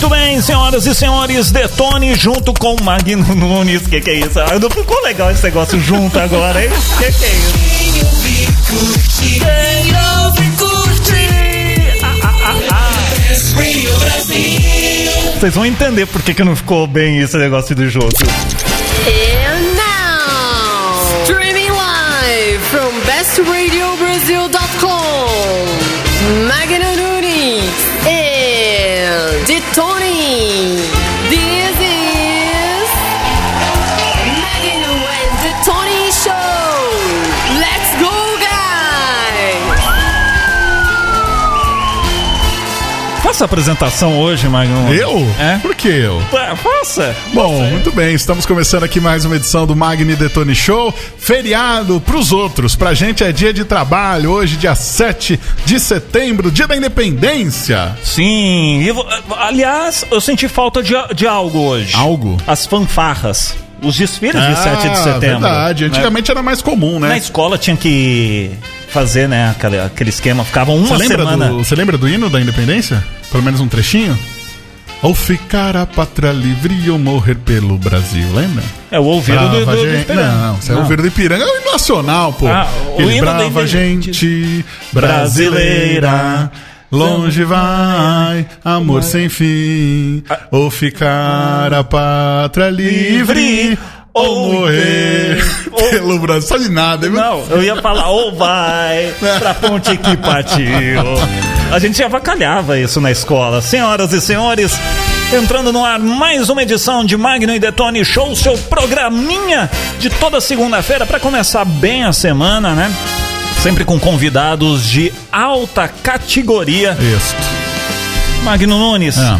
Muito bem, senhoras e senhores, Detone junto com Magno Nunes. Que que é isso? Ah, Não ficou legal esse negócio junto agora, hein? Que que é isso? Quem ouve, curte. Vocês vão entender por que, que não ficou bem esse negócio do junto. And now, streaming live from bestradiobrasil.com, Magno Ooh. Faça a apresentação hoje, Magno. Eu? É? Por que eu? Fa- Faça. Bom, Você. muito bem, estamos começando aqui mais uma edição do Magni Detone Show. Feriado pros outros, pra gente é dia de trabalho, hoje dia 7 de setembro, dia da independência. Sim, aliás, eu senti falta de, de algo hoje. Algo? As fanfarras. Os desfiles de 7 de setembro. Ah, verdade, né? antigamente era mais comum, Na né? escola tinha que fazer, né, aquele, aquele esquema. Ficavam uma Você semana. do, você lembra do hino da independência? Pelo menos um trechinho? Ou ficar a pátria livre ou morrer pelo Brasil, lembra? É o ouvido do, do, do gente. Ipiranga. Não, você é o ouvido do Ipiranga, é o nacional, pô. Ah, o Ele hino da brava independência. gente brasileira. Longe vai, amor sem fim, ou ficar a pátria livre, ou morrer ou- pelo Brasil. Só de nada, viu? Não, eu ia falar, ou vai pra ponte que partiu. A gente já avacalhava isso na escola. Senhoras e senhores, entrando no ar mais uma edição de Magno e Detone Show, seu programinha de toda segunda-feira para começar bem a semana, né? Sempre com convidados de alta categoria. Isso. Magno Nunes, Ah.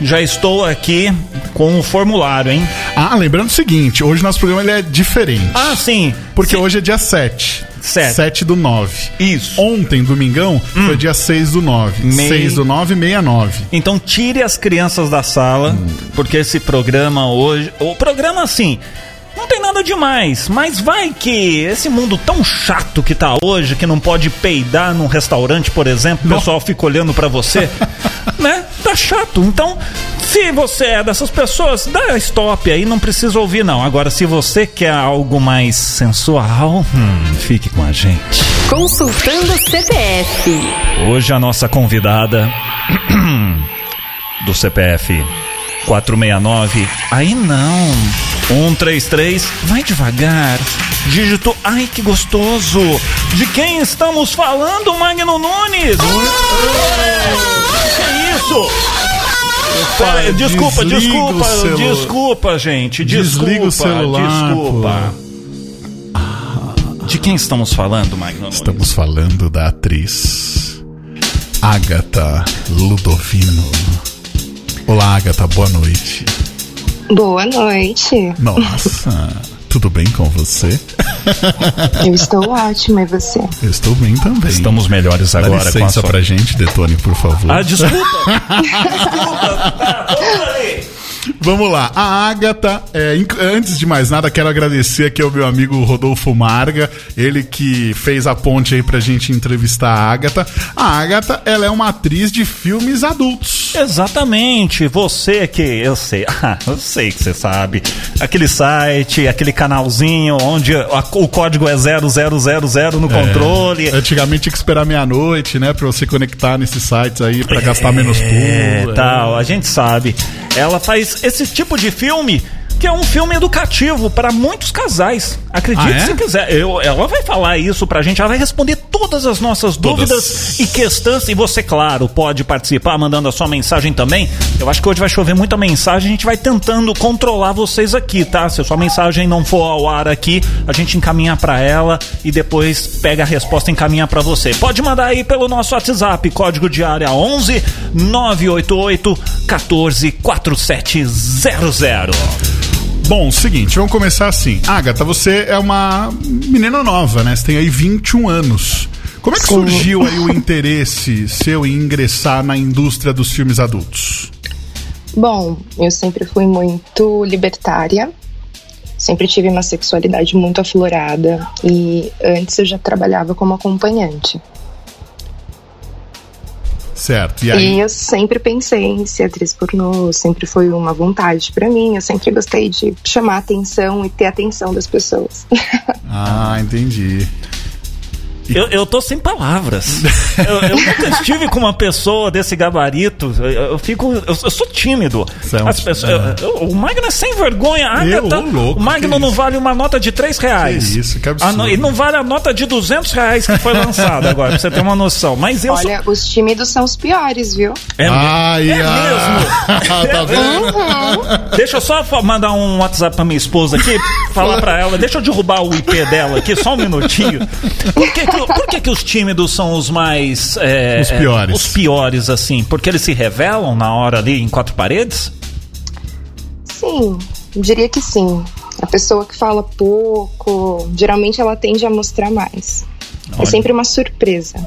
já estou aqui com o formulário, hein? Ah, lembrando o seguinte, hoje nosso programa ele é diferente. Ah, sim. Porque hoje é dia 7. Sete. 7 do 9. Isso. Ontem, domingão, foi dia 6 do 9. Hum. Mei- 6 do 9, 69. Então tire as crianças da sala, porque esse programa hoje. O programa, assim, não tem nada demais, mas vai que esse mundo tão chato que tá hoje, que não pode peidar num restaurante, por exemplo, o pessoal fica olhando pra você, né? Tá chato. Então, se você é dessas pessoas, dá stop aí, não precisa ouvir, não. Agora, se você quer algo mais sensual, hum, fique com a gente. Consultando CPF. Hoje a nossa convidada do CPF 469. Aí não. 133. Vai devagar. Dígito. Ai, que gostoso. De quem estamos falando, Magno Nunes? Que é isso? Pera, desculpa, desculpa, celu- desculpa, gente. Desculpa, Desliga o celular, desculpa. De quem estamos falando, Magno Nunes? Estamos falando da atriz Agatha Ludovino. Olá, Agatha, boa noite. Boa noite. Nossa, tudo bem com você? Eu estou ótima, e você? Eu estou bem também. Estamos melhores Dá agora com a licença sua... pra gente, Detone, por favor. Ah, desculpa. desculpa. Vamos lá, a Agatha, é, antes de mais nada, quero agradecer aqui ao meu amigo Rodolfo Marga, ele que fez a ponte aí pra gente entrevistar a Agatha. A Agatha, ela é uma atriz de filmes adultos. Exatamente, você que eu sei, eu sei que você sabe. Aquele site, aquele canalzinho onde a- o código é 0000 no controle. Antigamente tinha que esperar meia-noite, né, pra você conectar nesses sites aí, pra gastar menos É, pulo. tal, a gente sabe. Ela faz esse tipo de filme que é um filme educativo para muitos casais. Acredite Ah, é? se quiser. Eu- ela vai falar isso pra gente, ela vai responder todas as nossas Todas. dúvidas e questões. E você, claro, pode participar mandando a sua mensagem também. Eu acho que hoje vai chover muita mensagem, a gente vai tentando controlar vocês aqui, tá? Se a sua mensagem não for ao ar aqui, a gente encaminha pra ela e depois pega a resposta e encaminha pra você. Pode mandar aí pelo nosso WhatsApp, código de área 11 988 14 4700. Bom, seguinte, vamos começar assim. Agatha, você é uma menina nova, né? Você tem aí 21 anos. Como é que surgiu aí o interesse seu em ingressar na indústria dos filmes adultos? Bom, eu sempre fui muito libertária. Sempre tive uma sexualidade muito aflorada. E antes eu já trabalhava como acompanhante. Certo. E E, aí? eu sempre pensei em ser atriz pornô, sempre foi uma vontade pra mim. Eu sempre gostei de chamar atenção e ter a atenção das pessoas. Ah, entendi. Eu, eu tô sem palavras. eu, eu nunca estive com uma pessoa desse gabarito. Eu, eu fico. Eu, eu sou tímido. Você é As pessoas, é. eu- eu- o Magno é sem vergonha. A Eu, Agatha- ô, louco, o Magno não isso? vale uma nota de 3 reais. Que isso, que absurdo. A e não vale a nota de 200 reais que foi lançada agora, pra você ter uma noção. Mas eu Olha, os tímidos são os piores, viu? sou. É, Ai, é ah. tá vendo? Uhum. Deixa eu só mandar um WhatsApp pra minha esposa aqui, falar pra ela, deixa eu derrubar o IP dela aqui, só um minutinho. Por que, por que, que os tímidos são os mais. é, Os piores. é, os piores, assim? Porque eles se revelam na hora ali em quatro paredes? Sim, diria que sim. A pessoa que fala pouco, geralmente ela tende a mostrar mais. Olha. É sempre uma surpresa.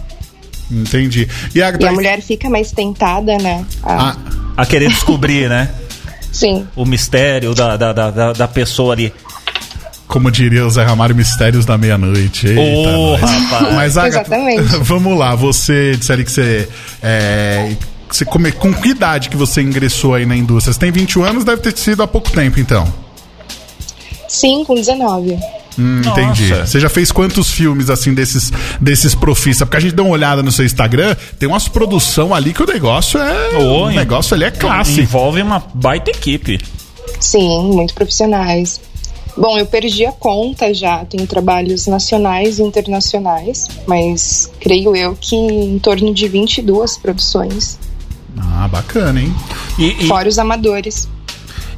Entendi. E a, E a mulher fica mais tentada, né? a- Ah, A querer descobrir, né? Sim. O mistério da, da, da, da- da pessoa ali. Como diria o Zé Ramário, mistérios da meia-noite. Nós. rapaz. Mas, Agatha, Exatamente. vamos lá. Você disse ali que você... É, você come, com que idade que você ingressou aí na indústria? Você tem 21 anos, deve ter sido há pouco tempo, então. Sim, com 19. Hum, entendi. Você já fez quantos filmes, assim, desses, desses profistas? Porque a gente dá uma olhada no seu Instagram, tem umas produção ali que o negócio é... O negócio ali é clássico. Envolve uma baita equipe. Sim, muito profissionais. Bom, eu perdi a conta já. Tenho trabalhos nacionais e internacionais, mas creio eu que em torno de 22 produções, Ah, bacana, hein? E, e- fora os amadores.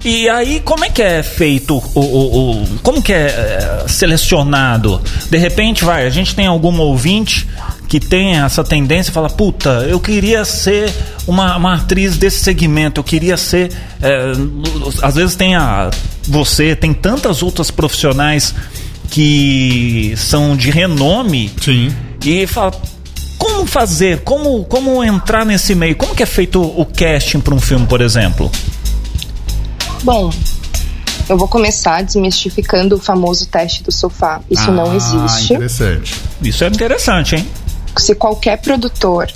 E aí, como é que é feito o. o- o- como que é, é, selecionado? De repente, vai, a gente tem algum ouvinte que tem essa tendência e fala, puta, eu queria ser uma, uma atriz desse segmento, eu queria ser. é, às vezes tem a. Você, tem tantas outras profissionais que são de renome Sim. e fala. Como fazer? Como, como entrar nesse meio? Como que é feito o casting para um filme, por exemplo? Bom, eu vou começar desmistificando o famoso teste do sofá. Isso não Ah, existe. interessante. Isso é interessante, hein? Se qualquer produtor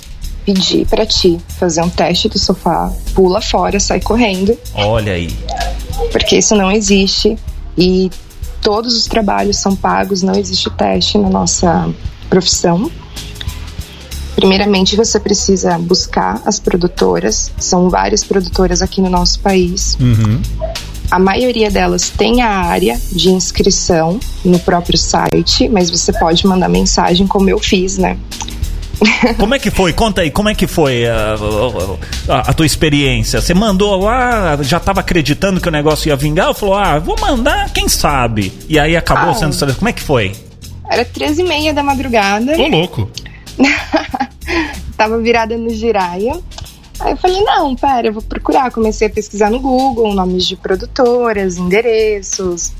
pedir pra ti fazer um teste do sofá, pula fora, sai correndo, Olha aí. Porque isso não existe e todos os trabalhos são pagos, não existe teste na nossa profissão. Primeiramente, você precisa buscar as produtoras, são várias produtoras aqui no nosso país. Uhum. A maioria delas tem a área de inscrição no próprio site, mas você pode mandar mensagem, como eu fiz, né? Como é que foi? Conta aí, como é que foi a, a- a tua experiência? Você mandou lá, já estava acreditando que o negócio ia vingar, ou falou, ah, vou mandar, quem sabe? E aí acabou Ah. sendo selecionado. Como é que foi? Era 13 e meia da madrugada. Ô, louco. tava virada no Jiraya. Aí eu falei, não, pera, eu vou procurar. Comecei a pesquisar no Google nomes de produtoras, endereços.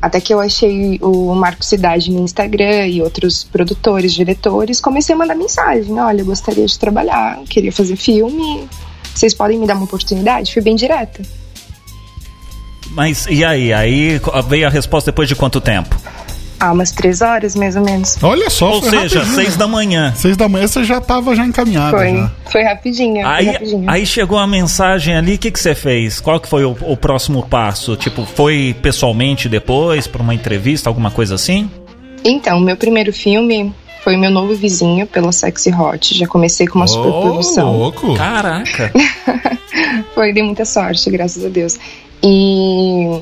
Até que eu achei o Marco Cidade no Instagram e outros produtores, diretores. Comecei a mandar mensagem: olha, eu gostaria de trabalhar, queria fazer filme. Vocês podem me dar uma oportunidade? Fui bem direta. Mas e aí? Aí veio a resposta depois de quanto tempo? Ah, umas três horas, mais ou menos. Olha só, Ou foi seja, rapidinho. seis da manhã. Seis da manhã você já tava já encaminhado. Foi, Já. foi rapidinho, foi Aí, rapidinho. aí chegou a mensagem ali, o que, que você fez? Qual que foi o, o próximo passo? Tipo, foi pessoalmente depois, para uma entrevista, alguma coisa assim? Então, meu primeiro filme foi Meu Novo Vizinho, pela Sexy Hot. Já comecei com uma super Ô, produção. louco. Caraca! Foi, dei muita sorte, graças a Deus. E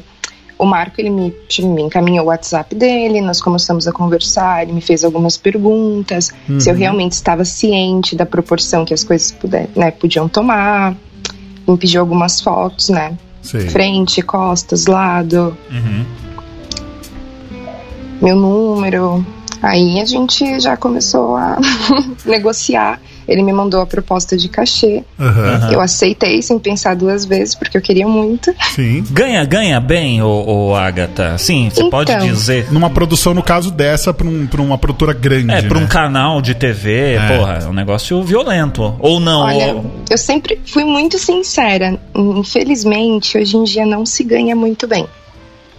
o Marco, ele me, me encaminhou o WhatsApp dele, nós começamos a conversar, ele me fez algumas perguntas, se eu realmente estava ciente da proporção que as coisas puder, né, podiam tomar. Me pediu algumas fotos, né? Sei. Frente, costas, lado, Uhum. meu número. Aí a gente já começou a negociar. Ele me mandou a proposta de cachê. Aham. Eu aceitei sem pensar duas vezes, porque eu queria muito. Sim. Ganha, ganha bem, ô, ô Agatha? Sim, você Então. pode dizer. Numa produção, no caso dessa, pra, um, pra uma produtora grande. É, pra um né? canal de TV, É. porra, é um negócio violento. Ou não, Olha, ou- eu sempre fui muito sincera. Infelizmente, hoje em dia não se ganha muito bem.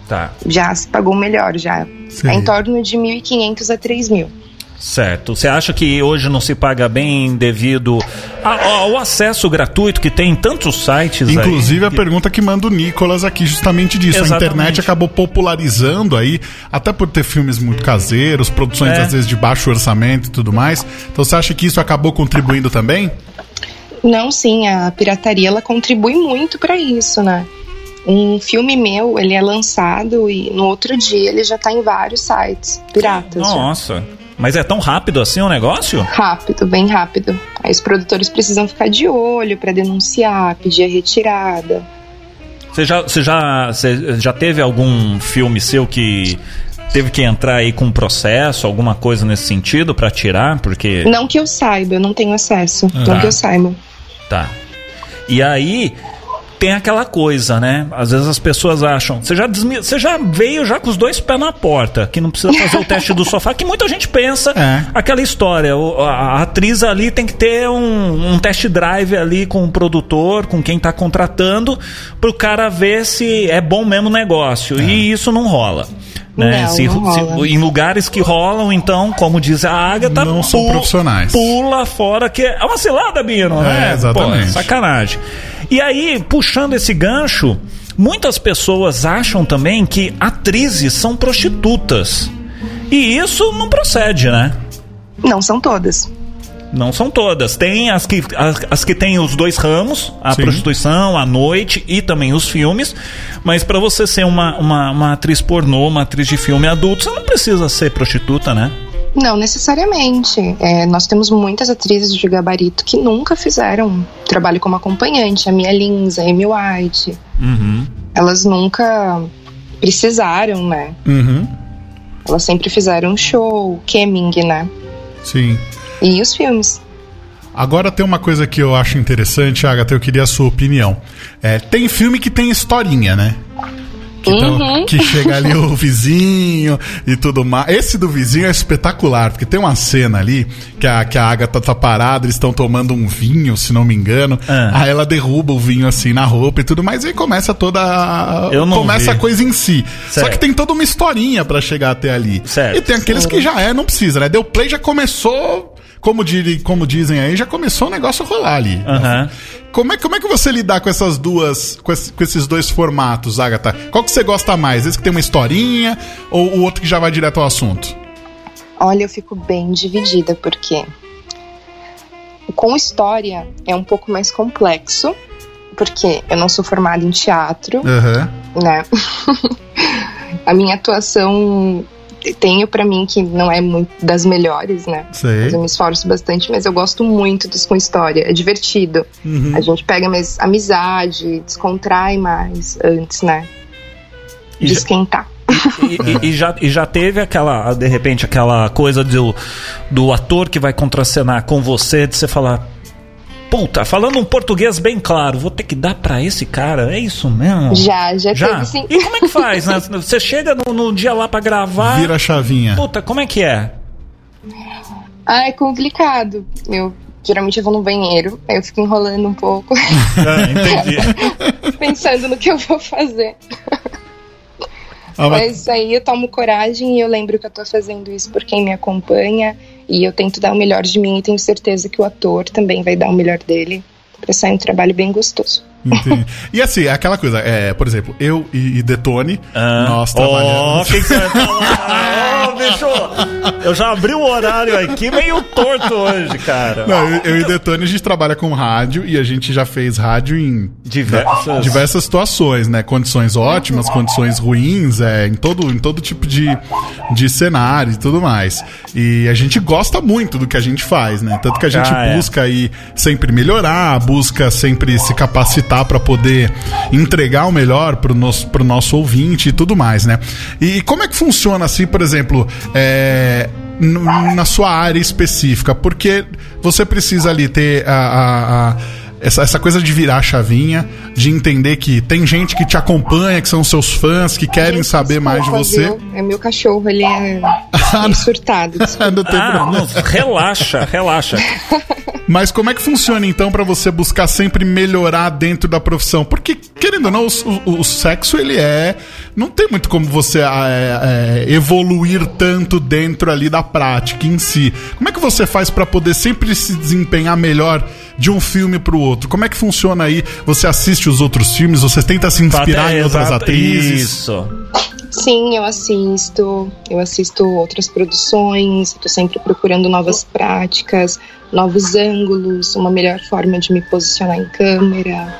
Tá. Já se pagou melhor, já. É em torno de 1.500 a 3.000. Certo. Você acha que hoje não se paga bem devido a- ao acesso gratuito que tem em tantos sites Inclusive aí? a pergunta que manda o Nicolas aqui justamente disso. A Exatamente. internet acabou popularizando aí, até por ter filmes muito caseiros, produções É. às vezes de baixo orçamento e tudo mais. Então você acha que isso acabou contribuindo também? Não, sim, a pirataria ela contribui muito para isso, né? Um filme meu, ele é lançado e no outro dia ele já tá em vários sites piratas. já. Mas é tão rápido assim o negócio? Rápido, bem rápido. Aí os produtores precisam ficar de olho para denunciar, pedir a retirada. Você já, você já, você já teve algum filme seu que teve que entrar aí com um processo, alguma coisa nesse sentido pra tirar? Porque. Não que eu saiba, eu não tenho acesso. Tá. Não que eu saiba. Tá. E aí tem aquela coisa, né? Às vezes as pessoas acham. Você já, desmi- você já veio já com os dois pés na porta, que não precisa fazer o teste do sofá, que muita gente pensa É. aquela história. o- a, atriz ali tem que ter um, um test drive ali com o produtor, com quem tá contratando, pro cara ver se é bom mesmo o negócio. E isso não rola. Né? Não, Se- não se- em lugares que rolam, então, como diz a Agatha, Não são profissionais. Pula fora, que é uma cilada, Bino, É, né? exatamente. Pô, sacanagem. E aí, puxando esse gancho, muitas pessoas acham também que atrizes são prostitutas. E isso não procede, né? Não são todas. Não são todas. Tem as que, as, as que têm os dois ramos, a Sim. prostituição, a noite e também os filmes. Mas pra você ser uma, uma, uma atriz pornô, uma atriz de filme adulto, você não precisa ser prostituta, né? Não necessariamente. É, nós temos muitas atrizes de gabarito que nunca fizeram trabalho como acompanhante. A Mia Lins, a Amy White. Uhum. Elas nunca precisaram, né? Uhum. Elas sempre fizeram show, camming, né? Sim. E os filmes. Agora tem uma coisa que eu acho interessante, Agatha, eu queria a sua opinião. É, tem filme que tem historinha, né? Que, tão- Uhum. que chega ali o vizinho e tudo mais. Esse do vizinho é espetacular, porque tem uma cena ali que a, que a Agatha tá parada, eles estão tomando um vinho, se não me engano. Ah. Aí ela derruba o vinho assim na roupa e tudo mais, e aí começa toda. a- começa vi. a coisa em si. Só Certo. que tem toda uma historinha pra chegar até ali. Certo. E tem aqueles que já é, não precisa, né? Deu play, já começou. Como, diri- como dizem aí, já começou o negócio a rolar ali. Aham. Como, é, como é que você lidar com essas duas, com, esse- com esses dois formatos, Agatha? Qual que você gosta mais? Esse que tem uma historinha ou o outro que já vai direto ao assunto? Olha, eu fico bem dividida, porque com história é um pouco mais complexo, porque eu não sou formada em teatro, Aham. né? A minha atuação tenho pra mim que não é muito das melhores, né? Sei. Mas eu me esforço bastante, mas eu gosto muito dos com história. É divertido. Uhum. A gente pega mais amizade, descontrai mais antes, né? De esquentar. E, e- e já, e já teve aquela, de repente, aquela coisa do, do ator que vai contracenar com você, de você falar. Puta, falando um português bem claro, vou ter que dar pra esse cara, é isso mesmo? Já, já, Já? teve sim. E como é que faz, né? Você chega no, no dia lá pra gravar. Vira a chavinha. Puta, como é que é? Ah, é complicado. Eu geralmente eu vou no banheiro, aí eu fico enrolando um pouco, Ah, entendi. pensando no que eu vou fazer. Ah, mas- Mas aí eu tomo coragem e eu lembro que eu tô fazendo isso por quem me acompanha e eu tento dar o melhor de mim e tenho certeza que o ator também vai dar o melhor dele pra sair um trabalho bem gostoso. Entendi. E assim, é aquela coisa, é, por exemplo, eu e, e Detone, Ah. nós trabalhamos. o que que você vai falar? Ô, bicho, eu já abri o horário aqui meio torto hoje, cara. Não, eu, eu e Detone, a gente trabalha com rádio e a gente já fez rádio em Diversas. diversas situações, né? Condições ótimas, condições ruins, é, em todo, em todo tipo de, de cenário e tudo mais. E a gente gosta muito do que a gente faz, né? Tanto que a gente Ah, é. busca aí sempre melhorar, busca sempre se capacitar para poder entregar o melhor pro nosso, pro nosso ouvinte e tudo mais, né? E como é que funciona assim, por exemplo, é, na sua área específica? Porque você precisa ali ter a- a- a essa, essa coisa de virar a chavinha, de entender que tem gente que te acompanha, que são seus fãs, que querem saber mais de você. É meu cachorro, ele é meio surtado. desculpa. Não tem Ah, não, relaxa, relaxa. Mas como é que funciona então pra você buscar sempre melhorar dentro da profissão? Porque, querendo ou não, o, o- o sexo ele é. Não tem muito como você é, é, evoluir tanto dentro ali da prática em si. Como é que você faz pra poder sempre se desempenhar melhor de um filme pro outro? Como é que funciona aí? Você assiste os outros filmes? Você tenta se inspirar em outras exato, atrizes? Isso. Sim, eu assisto. Eu assisto outras produções. Estou sempre procurando novas práticas, novos ângulos, uma melhor forma de me posicionar em câmera,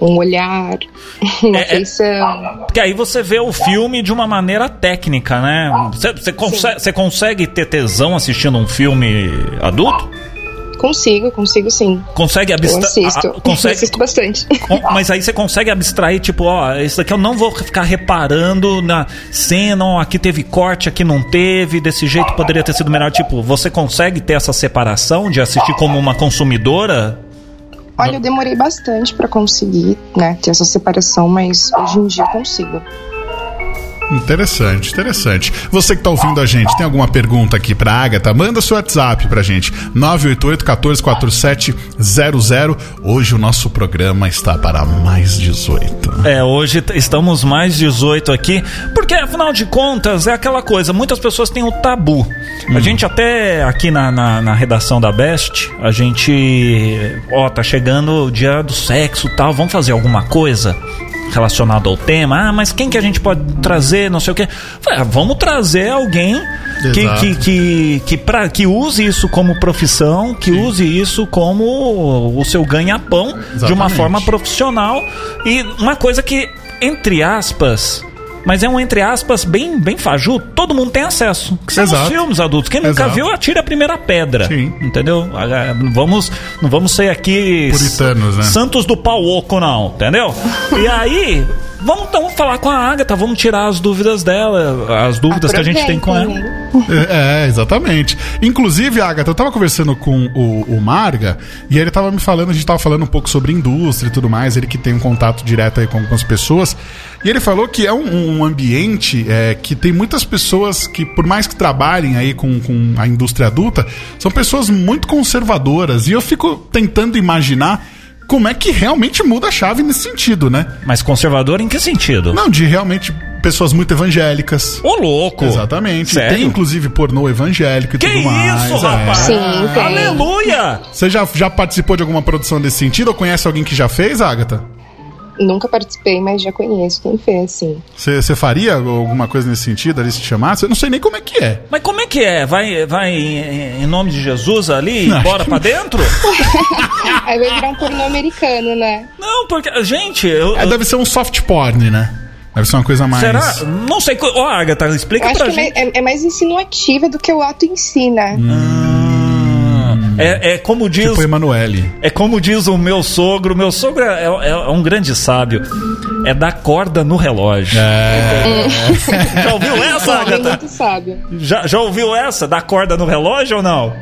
um olhar, uma É, é- feição. Porque aí você vê o filme de uma maneira técnica, né? Você, consegue, você consegue ter tesão assistindo um filme adulto? Consigo, consigo sim. Consegue abstrair. assisto. Eu Consegue, assisto bastante. Mas aí você consegue abstrair, tipo, ó, isso daqui eu não vou ficar reparando na cena, ó, aqui teve corte, aqui não teve, desse jeito poderia ter sido melhor. Tipo, você consegue ter essa separação de assistir como uma consumidora? Olha, eu demorei bastante pra conseguir, né, ter essa separação, mas hoje em dia eu consigo. Interessante, interessante. Você que tá ouvindo a gente, tem alguma pergunta aqui pra Agatha? Manda seu WhatsApp pra gente. 988-144700. Hoje o nosso programa está para mais 18. É, hoje estamos mais 18 aqui, porque afinal de contas é aquela coisa, muitas pessoas têm o tabu. A gente até aqui na, na, na redação da Best, a gente, ó, tá chegando o dia do sexo e tal, vamos fazer alguma coisa relacionado ao tema? Ah, mas quem que a gente pode trazer, não sei o quê? Falei, ah, vamos trazer alguém que, que, que, que, pra, que use isso como profissão, que use isso como o seu ganha-pão de uma forma profissional e uma coisa que, entre aspas, mas é um entre aspas bem, bem fajuto, todo mundo tem acesso. Que são os Exato. filmes adultos. Quem nunca Exato. viu, atira a primeira pedra. Sim. Entendeu? Ah, Vamos, não vamos ser aqui. Puritanos, né? Santos do pau oco, não, entendeu? E aí. Vamos então falar com a Agatha, vamos tirar as dúvidas dela, as dúvidas que a gente tem com ela. Né? É, exatamente. Inclusive, Agatha, eu tava conversando com o, o Marga e ele tava me falando, a gente tava falando um pouco sobre indústria e tudo mais, ele que tem um contato direto aí com algumas pessoas. E ele falou que é um, um ambiente é, que tem muitas pessoas que, por mais que trabalhem aí com, com a indústria adulta, são pessoas muito conservadoras. E eu fico tentando imaginar como é que realmente muda a chave nesse sentido, né? Mas conservador em que sentido? Não, de realmente pessoas muito evangélicas. Ô, louco! Exatamente. Sério? Tem inclusive pornô evangélico e Que tudo mais. isso, é. rapaz? Sim, tem. Aleluia! Você já, já participou de alguma produção desse sentido ou conhece alguém que já fez, Agatha? Nunca participei, mas já conheço quem fez, sim. Você faria alguma coisa nesse sentido ali se chamasse? Eu não sei nem como é que é. Mas como é que é? Vai, vai em em nome de Jesus ali, Não, bora pra dentro? Aí vai virar um pornô americano, né? Não, porque, gente, eu. É, deve ser um soft porn, né? Deve ser uma coisa mais. Será? Não sei. Ó, Agatha, explica Eu acho pra que é gente. é, é mais insinuativa do que o ato em si, né? É, é como diz. Tipo Emanuele. É como diz o meu sogro. Meu sogro é, é- é um grande sábio. É dar corda no relógio. É. Já ouviu essa, Alguém Agatha? muito sábio. Já, já ouviu essa? Dar corda no relógio ou não?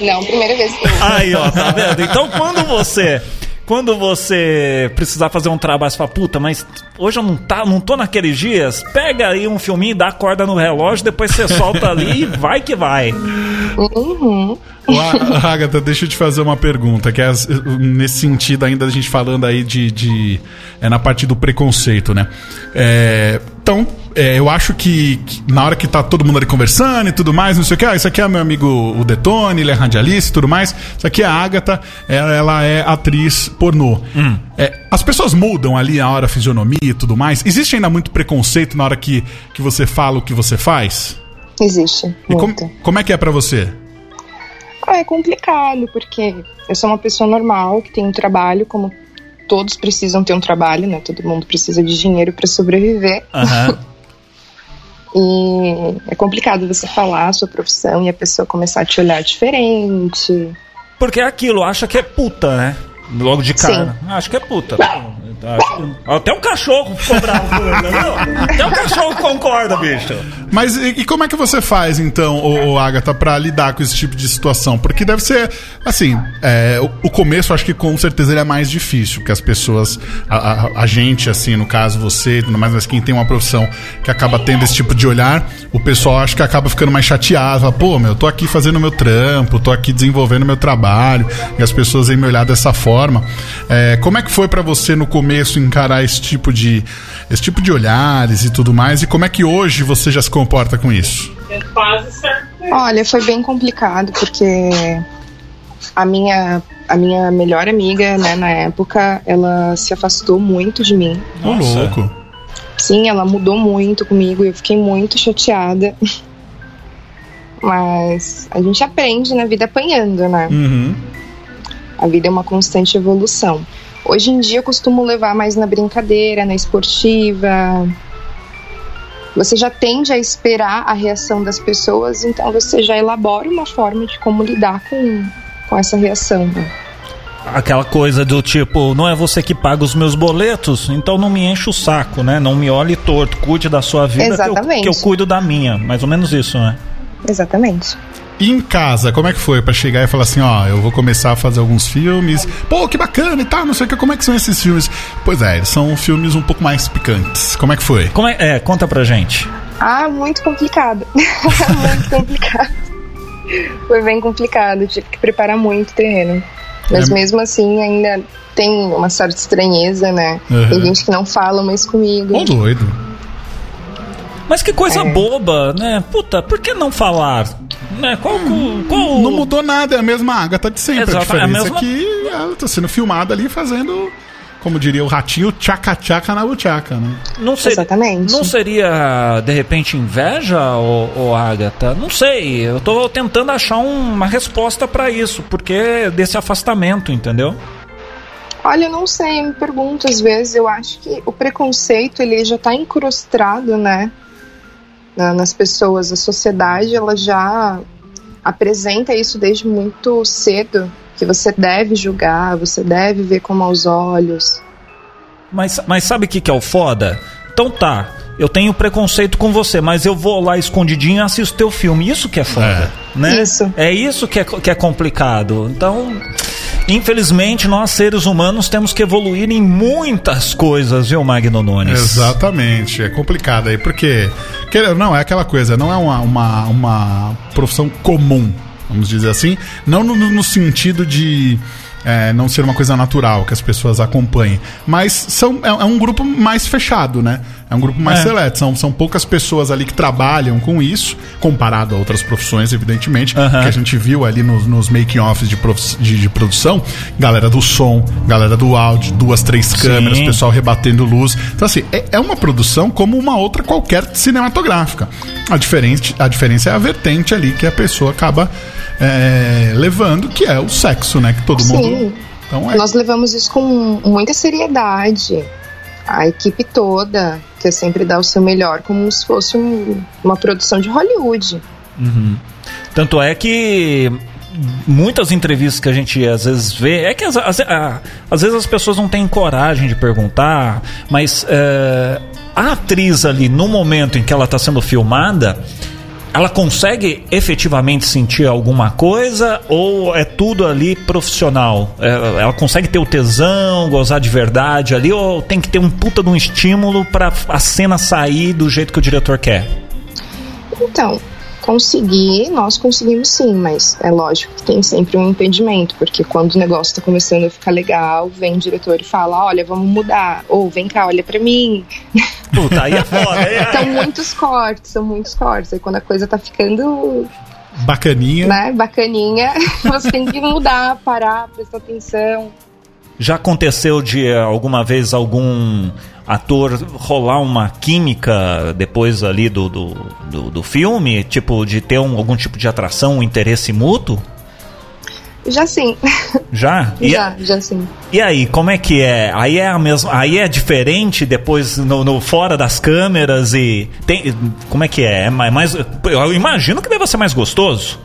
Não, primeira vez que eu Aí, ó, tá vendo? Então quando você. Quando você precisar fazer um trabalho, você fala, puta, mas hoje eu não, tá, não tô naqueles dias, pega aí um filminho, dá a corda no relógio, depois você solta ali e vai que vai. Uhum. Agatha, deixa eu te fazer uma pergunta, que é nesse sentido ainda a gente falando aí de. de- é na parte do preconceito, né? É, então, é, eu acho que, que na hora que tá todo mundo ali conversando e tudo mais, não sei o que, ah, isso aqui é meu amigo o Detone, ele é radialista e tudo mais, isso aqui é a Agatha, ela, ela é atriz pornô. É, as pessoas mudam ali a hora a fisionomia e tudo mais. Existe ainda muito preconceito na hora que, que você fala o que você faz? Existe, E como, muito. como é que é pra você? Ah, é complicado, porque eu sou uma pessoa normal, que tem um trabalho, como todos precisam ter um trabalho, né? Todo mundo precisa de dinheiro para sobreviver. Aham. E é complicado você falar a sua profissão e a pessoa começar a te olhar diferente. Porque é aquilo, acha que é puta, né? Logo de cara. Acho que é puta. Até um cachorro ficou bravo ele, viu? Até um cachorro concorda, bicho. Mas e, e como é que você faz, então, o, o Agatha, pra lidar com esse tipo de situação? Porque deve ser, assim, é, o, o começo acho que com certeza ele é mais difícil, que as pessoas, a, a- a gente, assim, no caso você, mais, mas quem tem uma profissão que acaba tendo esse tipo de olhar, o pessoal acho que acaba ficando mais chateado, fala, pô, meu, eu tô aqui fazendo meu trampo, tô aqui desenvolvendo meu trabalho, e as pessoas vêm me olhar dessa forma. É, como é que foi pra você no começo encarar esse tipo de esse tipo de olhares e tudo mais, e como é que hoje você já se comporta com isso? Olha, foi bem complicado porque a minha a minha melhor amiga, né, na época, ela se afastou muito de mim. Ô, louco. Sim, ela mudou muito comigo e eu fiquei muito chateada. Mas a gente aprende na vida apanhando, né? Uhum. A vida é uma constante evolução. Hoje em dia eu costumo levar mais na brincadeira, na esportiva. Você já tende a esperar a reação das pessoas, então você já elabora uma forma de como lidar com, com essa reação. né? Aquela coisa do tipo, não é você que paga os meus boletos, então não me enche o saco, né? Não me olhe torto, cuide da sua vida que eu, que eu cuido da minha. Mais ou menos isso, né? Exatamente. E em casa, como é que foi pra chegar e falar assim, ó, eu vou começar a fazer alguns filmes. Pô, que bacana e tal, não sei o que, como é que são esses filmes? Pois é, eles são filmes um pouco mais picantes. Como é que foi? Como é, é, conta pra gente. Ah, muito complicado. muito complicado. Foi bem complicado, tive que preparar muito terreno. Mas É. mesmo assim, ainda tem uma certa estranheza, né? Uhum. Tem gente que não fala mais comigo. Ô, doido. Mas que coisa É. boba, né? Puta, por que não falar? Né? Qual, qual, Não mudou nada, é a mesma Agatha de sempre. Exato, a diferença é a é, mesma- que ela tá sendo filmada ali fazendo, como diria o ratinho, tchaca-tchaca na buchaca, né? Não seria, Exatamente. Não seria, de repente, inveja, ô, ô Agatha? Não sei. Eu tô tentando achar um- uma resposta pra isso, porque desse afastamento, entendeu? Olha, eu não sei, eu me pergunto às vezes, eu acho que o preconceito ele já tá incrustado, né, na- nas pessoas, a sociedade ela já apresenta isso desde muito cedo, que você deve julgar, você deve ver com maus olhos. Mas, mas sabe o que, que é o foda? Então tá, eu tenho preconceito com você, mas eu vou lá escondidinho e assisto teu filme. Isso que é foda, né? Isso. É isso que é, que é complicado. Então, infelizmente, nós seres humanos temos que evoluir em muitas coisas, viu, Magno Nunes? Exatamente, é complicado aí, porque não é aquela coisa, não é uma, uma, uma profissão comum, vamos dizer assim, não no, no sentido de é, não ser uma coisa natural que as pessoas acompanhem, mas são, é, é um grupo mais fechado, né? É um grupo mais É. seleto, são, são poucas pessoas ali que trabalham com isso, comparado a outras profissões, evidentemente, Aham. que a gente viu ali nos, nos making-offs de, de, de produção, galera do som, galera do áudio, duas, três câmeras, Sim. pessoal rebatendo luz. Então, assim, é, é uma produção como uma outra qualquer cinematográfica. A, diferente, a diferença é a vertente ali que a pessoa acaba é, levando, que é o sexo, né? Que todo Sim. mundo. Então é. Nós levamos isso com muita seriedade. A equipe toda quer sempre dar o seu melhor, como se fosse um- uma produção de Hollywood. Tanto é que muitas entrevistas que a gente às vezes vê é que às, às- às vezes as pessoas não têm coragem de perguntar, mas é, a atriz ali no momento em que ela está sendo filmada ela consegue efetivamente sentir alguma coisa ou é tudo ali profissional? É, ela consegue ter o tesão, gozar de verdade ali ou tem que ter um puta de um estímulo para a cena sair do jeito que o diretor quer? Então, conseguir, nós conseguimos sim, mas é lógico que tem sempre um impedimento, porque quando o negócio tá começando a ficar legal, vem o diretor e fala: olha, vamos mudar, ou vem cá, olha pra mim. Puta, aí é foda. é- São muitos cortes, são muitos cortes. Aí quando a coisa tá ficando Bacaninha. né, bacaninha, você tem que mudar, parar, prestar atenção. Já aconteceu de eh, alguma vez algum ator rolar uma química depois ali do, do, do, do filme? Tipo, de ter um, algum tipo de atração, um interesse mútuo? Já sim, Já? E, já, já sim. e aí, como é que é? Aí é a mesma, aí é diferente depois no, no- fora das câmeras e tem, como é que é? É mais, mais- eu imagino que deva ser mais gostoso.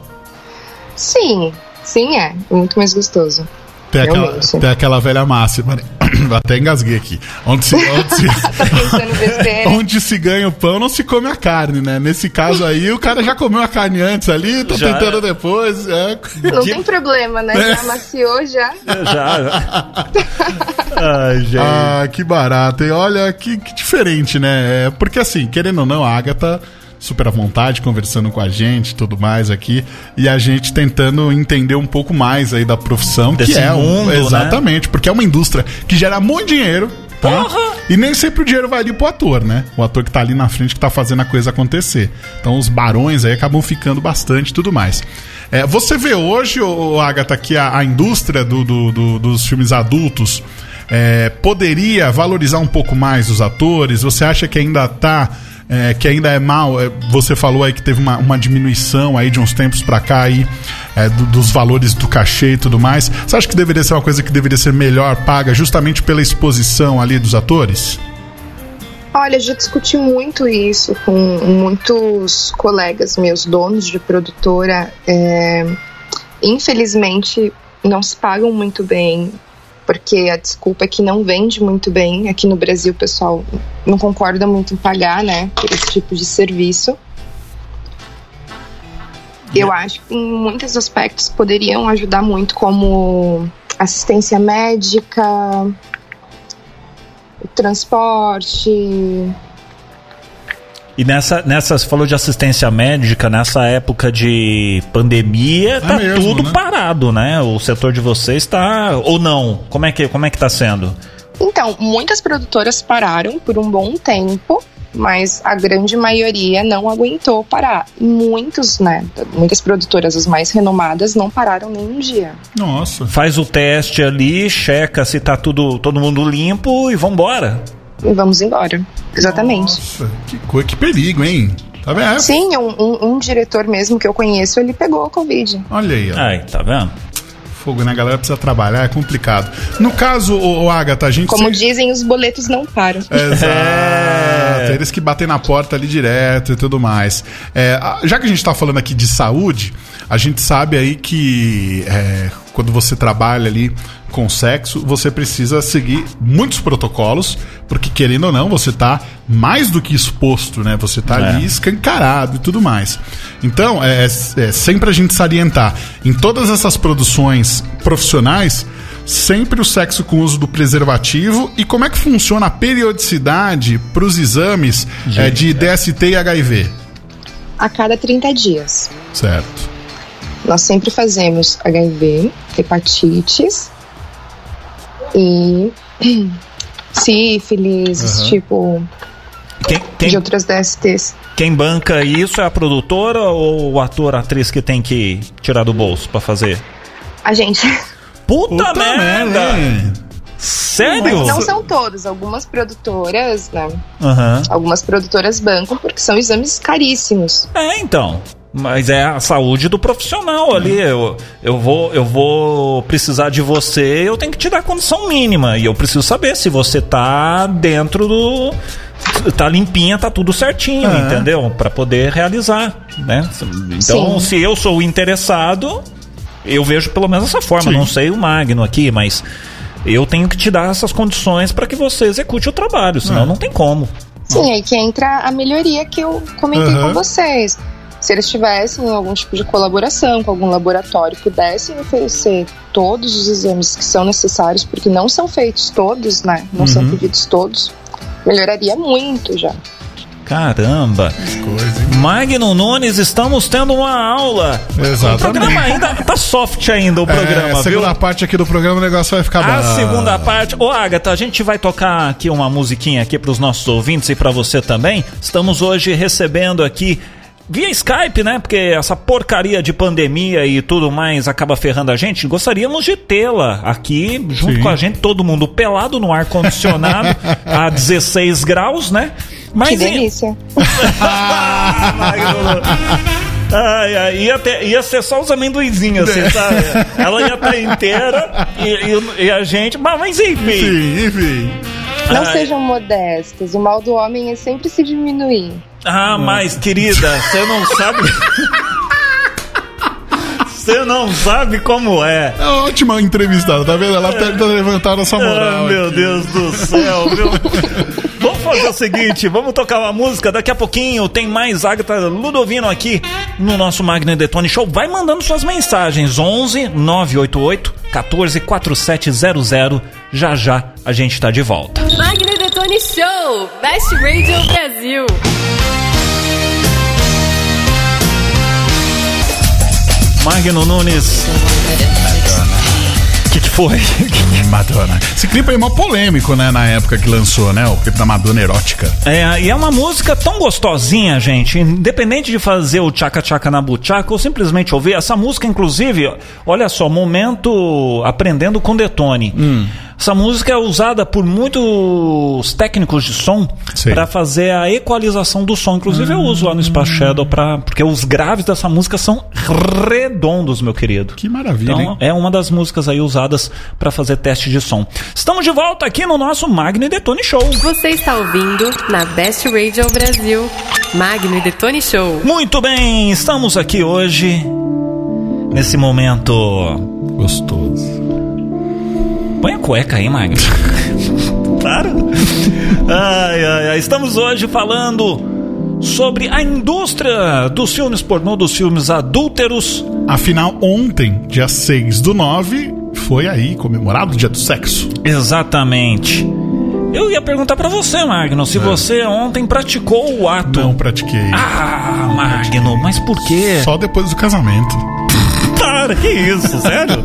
Sim, sim é, muito mais gostoso. Tem aquela, tem aquela velha máxima, né? Até engasguei aqui. Onde se, onde se, Tá onde se ganha o pão, não se come a carne, né? Nesse caso aí, o cara já comeu a carne antes ali, tá Já. tentando depois. É. Não tem problema, né? Já amaciou já. Já. Ai, gente. Ah, que barato. E olha, que, que diferente, né? É, porque assim, querendo ou não, a Agatha super à vontade, conversando com a gente e tudo mais aqui, e a gente tentando entender um pouco mais aí da profissão, Desse que é um- mundo, né? exatamente, porque é uma indústria que gera muito dinheiro, tá? Porra! E nem sempre o dinheiro vai ali pro ator, né? O ator que tá ali na frente que tá fazendo a coisa acontecer. Então os barões aí acabam ficando bastante e tudo mais. É, você vê hoje, ô, Agatha, que a, a indústria do- do- do- dos filmes adultos é, poderia valorizar um pouco mais os atores? Você acha que ainda tá. É, que ainda é mal, é, você falou aí que teve uma, uma diminuição aí de uns tempos pra cá aí é, do- dos valores do cachê e tudo mais. Você acha que deveria ser uma coisa que deveria ser melhor paga justamente pela exposição ali dos atores? Olha, já discuti muito isso com muitos colegas meus, donos de produtora. É, infelizmente, não se pagam muito bem, porque a desculpa é que não vende muito bem. Aqui no Brasil, o pessoal não concorda muito em pagar, né, por esse tipo de serviço. Eu acho que em muitos aspectos poderiam ajudar muito, como assistência médica, transporte, E nessa, nessa, você falou de assistência médica, nessa época de pandemia, tá mesmo, tudo né? parado, né? O setor de vocês tá. Ou não? Como é que, como é que tá sendo? Então, muitas produtoras pararam por um bom tempo, mas a grande maioria não aguentou parar. Muitos, né? Muitas produtoras, as mais renomadas, não pararam nem um dia. Nossa. Faz o teste ali, checa se tá tudo, todo mundo limpo e vambora. E vamos embora. Exatamente. Nossa, que, coisa, que perigo, hein? Tá vendo? Sim, um, um- um diretor mesmo que eu conheço, ele pegou a Covid. Olha aí, ó. Ai, tá vendo? Fogo, né? A galera precisa trabalhar, é complicado. No caso, ô, ô Agatha, a gente. Como sempre- dizem, os boletos não param. Exato. É. Eles que batem na porta ali direto e tudo mais. É, já que a gente tá falando aqui de saúde, a gente sabe aí que é, quando você trabalha ali com sexo, você precisa seguir muitos protocolos, porque querendo ou não, você tá mais do que exposto, né? Você tá É. ali escancarado e tudo mais. Então, é, é sempre a gente salientar, em todas essas produções profissionais, sempre o sexo com uso do preservativo e como é que funciona a periodicidade para os exames é, de DST e HIV. A cada 30 dias. Certo. Nós sempre fazemos HIV, hepatites e sífilis, Aham. tipo, Quem, de quem, outras DSTs. quem banca isso é a produtora ou o ator, a atriz que tem que tirar do bolso pra fazer? A gente. Puta, merda! hein? Sério? Não são todos, algumas produtoras, né? Aham. Algumas produtoras bancam porque são exames caríssimos. É, então. Mas é a saúde do profissional ali. Eu, eu, vou, eu vou precisar de você, eu tenho que te dar condição mínima. E eu preciso saber se você tá dentro do. Tá limpinha, tá tudo certinho, entendeu? Pra poder realizar, né? Então, Sim. se eu sou o interessado, eu vejo pelo menos essa forma. Sim. Não sei o Magno aqui, mas eu tenho que te dar essas condições para que você execute o trabalho, senão É. não tem como. Sim, aí que entra a melhoria que eu comentei Aham. com vocês. Se eles tivessem algum tipo de colaboração com algum laboratório, pudessem oferecer todos os exames que são necessários, porque não são feitos todos, né? Não são Uhum. pedidos todos, melhoraria muito já. Caramba! Coisa, hein? Magno Nunes, estamos tendo uma aula. Exatamente. O programa ainda tá soft ainda o programa, é, a viu? segunda parte aqui do programa, o negócio vai ficar A bom. segunda parte. Ô, Agatha, a gente vai tocar aqui uma musiquinha aqui pros nossos ouvintes e pra você também. Estamos hoje recebendo aqui via Skype, né? Porque essa porcaria de pandemia e tudo mais acaba ferrando a gente. Gostaríamos de tê-la aqui junto Sim. com a gente, todo mundo pelado no ar condicionado a 16 graus, né? Mas que delícia. Ai, ai, ia, ter- ia ser só os amendoizinhos, assim, sabe? Ela ia estar inteira e, e- e a gente. Mas, mas enfim. Enfim, enfim. Não Ai. sejam modestas. O mal do homem é sempre se diminuir. Ah, mas querida, você não sabe. Você não sabe como é. É ótima entrevistada, tá vendo? Ela tá tá levantando essa moral. Ah, meu aqui. Deus do céu, viu? Vamos fazer o seguinte, vamos tocar uma música. Daqui a pouquinho tem mais Agatha Ludovino aqui no nosso Magno Detone Show. Vai mandando suas mensagens. 11 988 14 4700. Já já a gente tá de volta. Magno Detone Show, Best Radio Brasil. Magno Nunes. O que, que foi? Madonna. Esse clipe aí é mó polêmico, né? Na época que lançou, né? O clipe da Madonna erótica. É, e é uma música tão gostosinha, gente. Independente de fazer o tchaca tchaca na buchaca ou simplesmente ouvir essa música, inclusive, olha só, momento aprendendo com Detone. Essa música é usada por muitos técnicos de som para fazer a equalização do som. Inclusive eu uso lá no Space Shadow para porque os graves dessa música são redondos, meu querido. Que maravilha, Então, hein? é uma das músicas aí usadas para fazer teste de som. Estamos de volta aqui no nosso Magno e Detone Show. Você está ouvindo na Best Radio Brasil, Magno e Detone Show. Muito bem, estamos aqui hoje nesse momento. Gostoso. Põe a cueca aí, Magno. Para. Ai, ai, ai. Estamos hoje falando sobre a indústria dos filmes pornô, dos filmes adúlteros. Afinal, ontem, dia 6 do 9, foi aí comemorado o dia do sexo. Exatamente. Eu ia perguntar pra você, Magno, se você ontem praticou o ato. Não pratiquei. Ah, Magno, mas por quê? Só depois do casamento. Para, que isso, sério?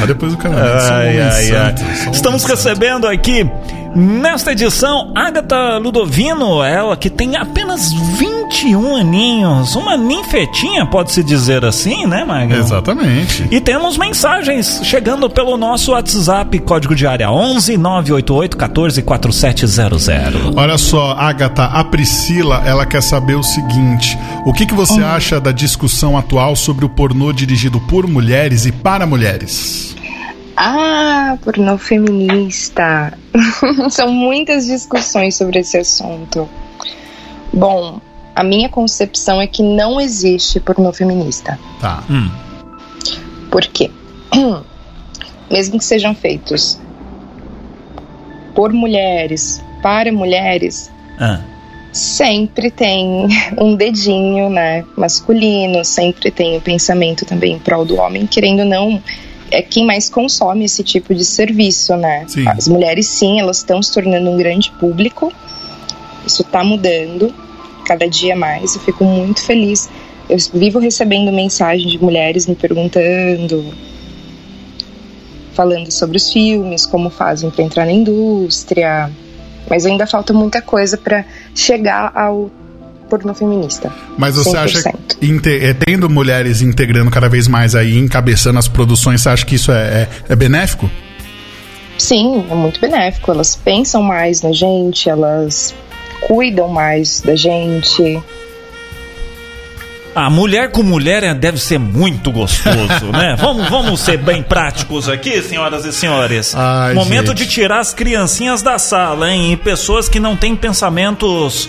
Só depois do casamento. Sou um Ai, ai, ai. santo, Estamos recebendo aqui, nesta edição, Agatha Ludovino, ela que tem apenas 21 aninhos, uma ninfetinha, pode-se dizer assim, né, Magno? Exatamente. E temos mensagens chegando pelo nosso WhatsApp, código de área 11 988 14 4700. Olha só, Agatha, a Priscila, ela quer saber o seguinte: o que, que você acha da discussão atual sobre o pornô dirigido por mulheres e para mulheres? Ah, pornô feminista. São muitas discussões sobre esse assunto. Bom, a minha concepção é que não existe pornô feminista. Tá. Por quê? Mesmo que sejam feitos por mulheres, para mulheres, Ah, sempre tem um dedinho, né, masculino, sempre tem o pensamento também em prol do homem, querendo ou não, é quem mais consome esse tipo de serviço, né? Sim. As mulheres sim, elas estão se tornando um grande público. Isso tá mudando cada dia mais. Eu fico muito feliz. Eu vivo recebendo mensagem de mulheres me perguntando, falando sobre os filmes, como fazem para entrar na indústria, mas ainda falta muita coisa para chegar ao pornô feminista. Mas você acha 100%. que inte- é, tendo mulheres integrando cada vez mais aí, encabeçando as produções, você acha que isso é, é, é benéfico? Sim, é muito benéfico. Elas pensam mais na gente, elas cuidam mais da gente. Ah, mulher com mulher é- deve ser muito gostoso, né? Vamos, vamos ser bem práticos aqui, senhoras e senhores. Ai, Momento gente. de tirar as criancinhas da sala, hein? E pessoas que não têm pensamentos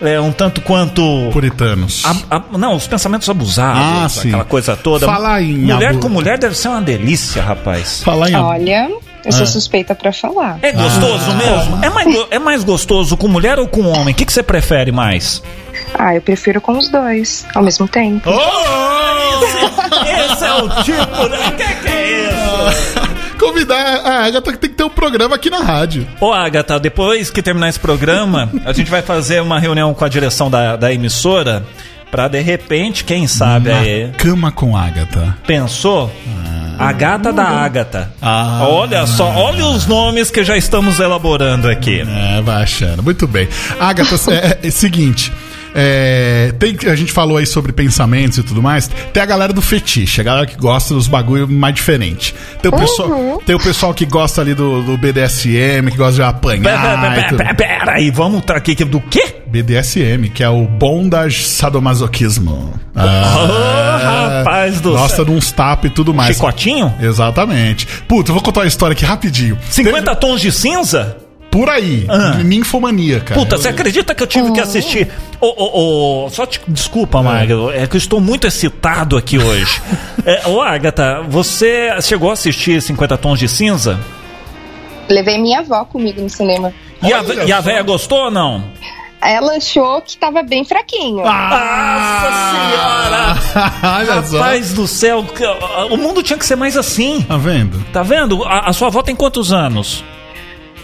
é, um tanto quanto. Puritanos. A- a- não, os pensamentos abusados, Ah, sim. aquela coisa toda. Falar em mulher abu- com mulher deve ser uma delícia, rapaz. Falar em Olha, eu sou Ah. suspeita pra falar. É gostoso mesmo? É mais, é mais gostoso com mulher ou com homem? O que, que você prefere mais? Ah, eu prefiro com os dois, ao mesmo tempo. esse, esse é o tipo, né? Convidar a Agatha que tem que ter um programa aqui na rádio. Ô, Agatha, depois que terminar esse programa, a gente vai fazer uma reunião com a direção da, da emissora pra de repente, quem sabe aí, Cama com Agatha. pensou? A gata da Agatha. Ah. Olha só, olha os nomes que já estamos elaborando aqui. É, vai achando. Muito bem. Agatha, é, é, é seguinte. É, tem, a gente falou aí sobre pensamentos e tudo mais. Tem a galera do fetiche, a galera que gosta dos bagulho mais diferente. Tem o pessoal, tem o pessoal que gosta ali do, do BDSM, que gosta de apanhar. pera, e pera, tudo. pera, pera aí, vamos tá aqui do quê? BDSM, que é o bondage sadomasoquismo. Oh, rapaz do Gosta céu. de uns tapas e tudo mais. Chicotinho? Exatamente. Puta, eu vou contar uma história aqui rapidinho. 50 tons de cinza? Por aí. Ah. Ninfomania, cara. Puta, você acredita que eu tive que assistir? Ô, ô, ô, só te, desculpa, Magno, é que eu estou muito excitado aqui hoje. é, ô, Agatha, você chegou a assistir 50 Tons de Cinza? Levei minha avó comigo no cinema. E a, e a só. véia gostou ou não? Ela achou que tava bem fraquinho. Nossa senhora! Olha só. Rapaz do céu, que- o mundo tinha que ser mais assim. Tá vendo? Tá vendo? A, a sua avó tem quantos anos?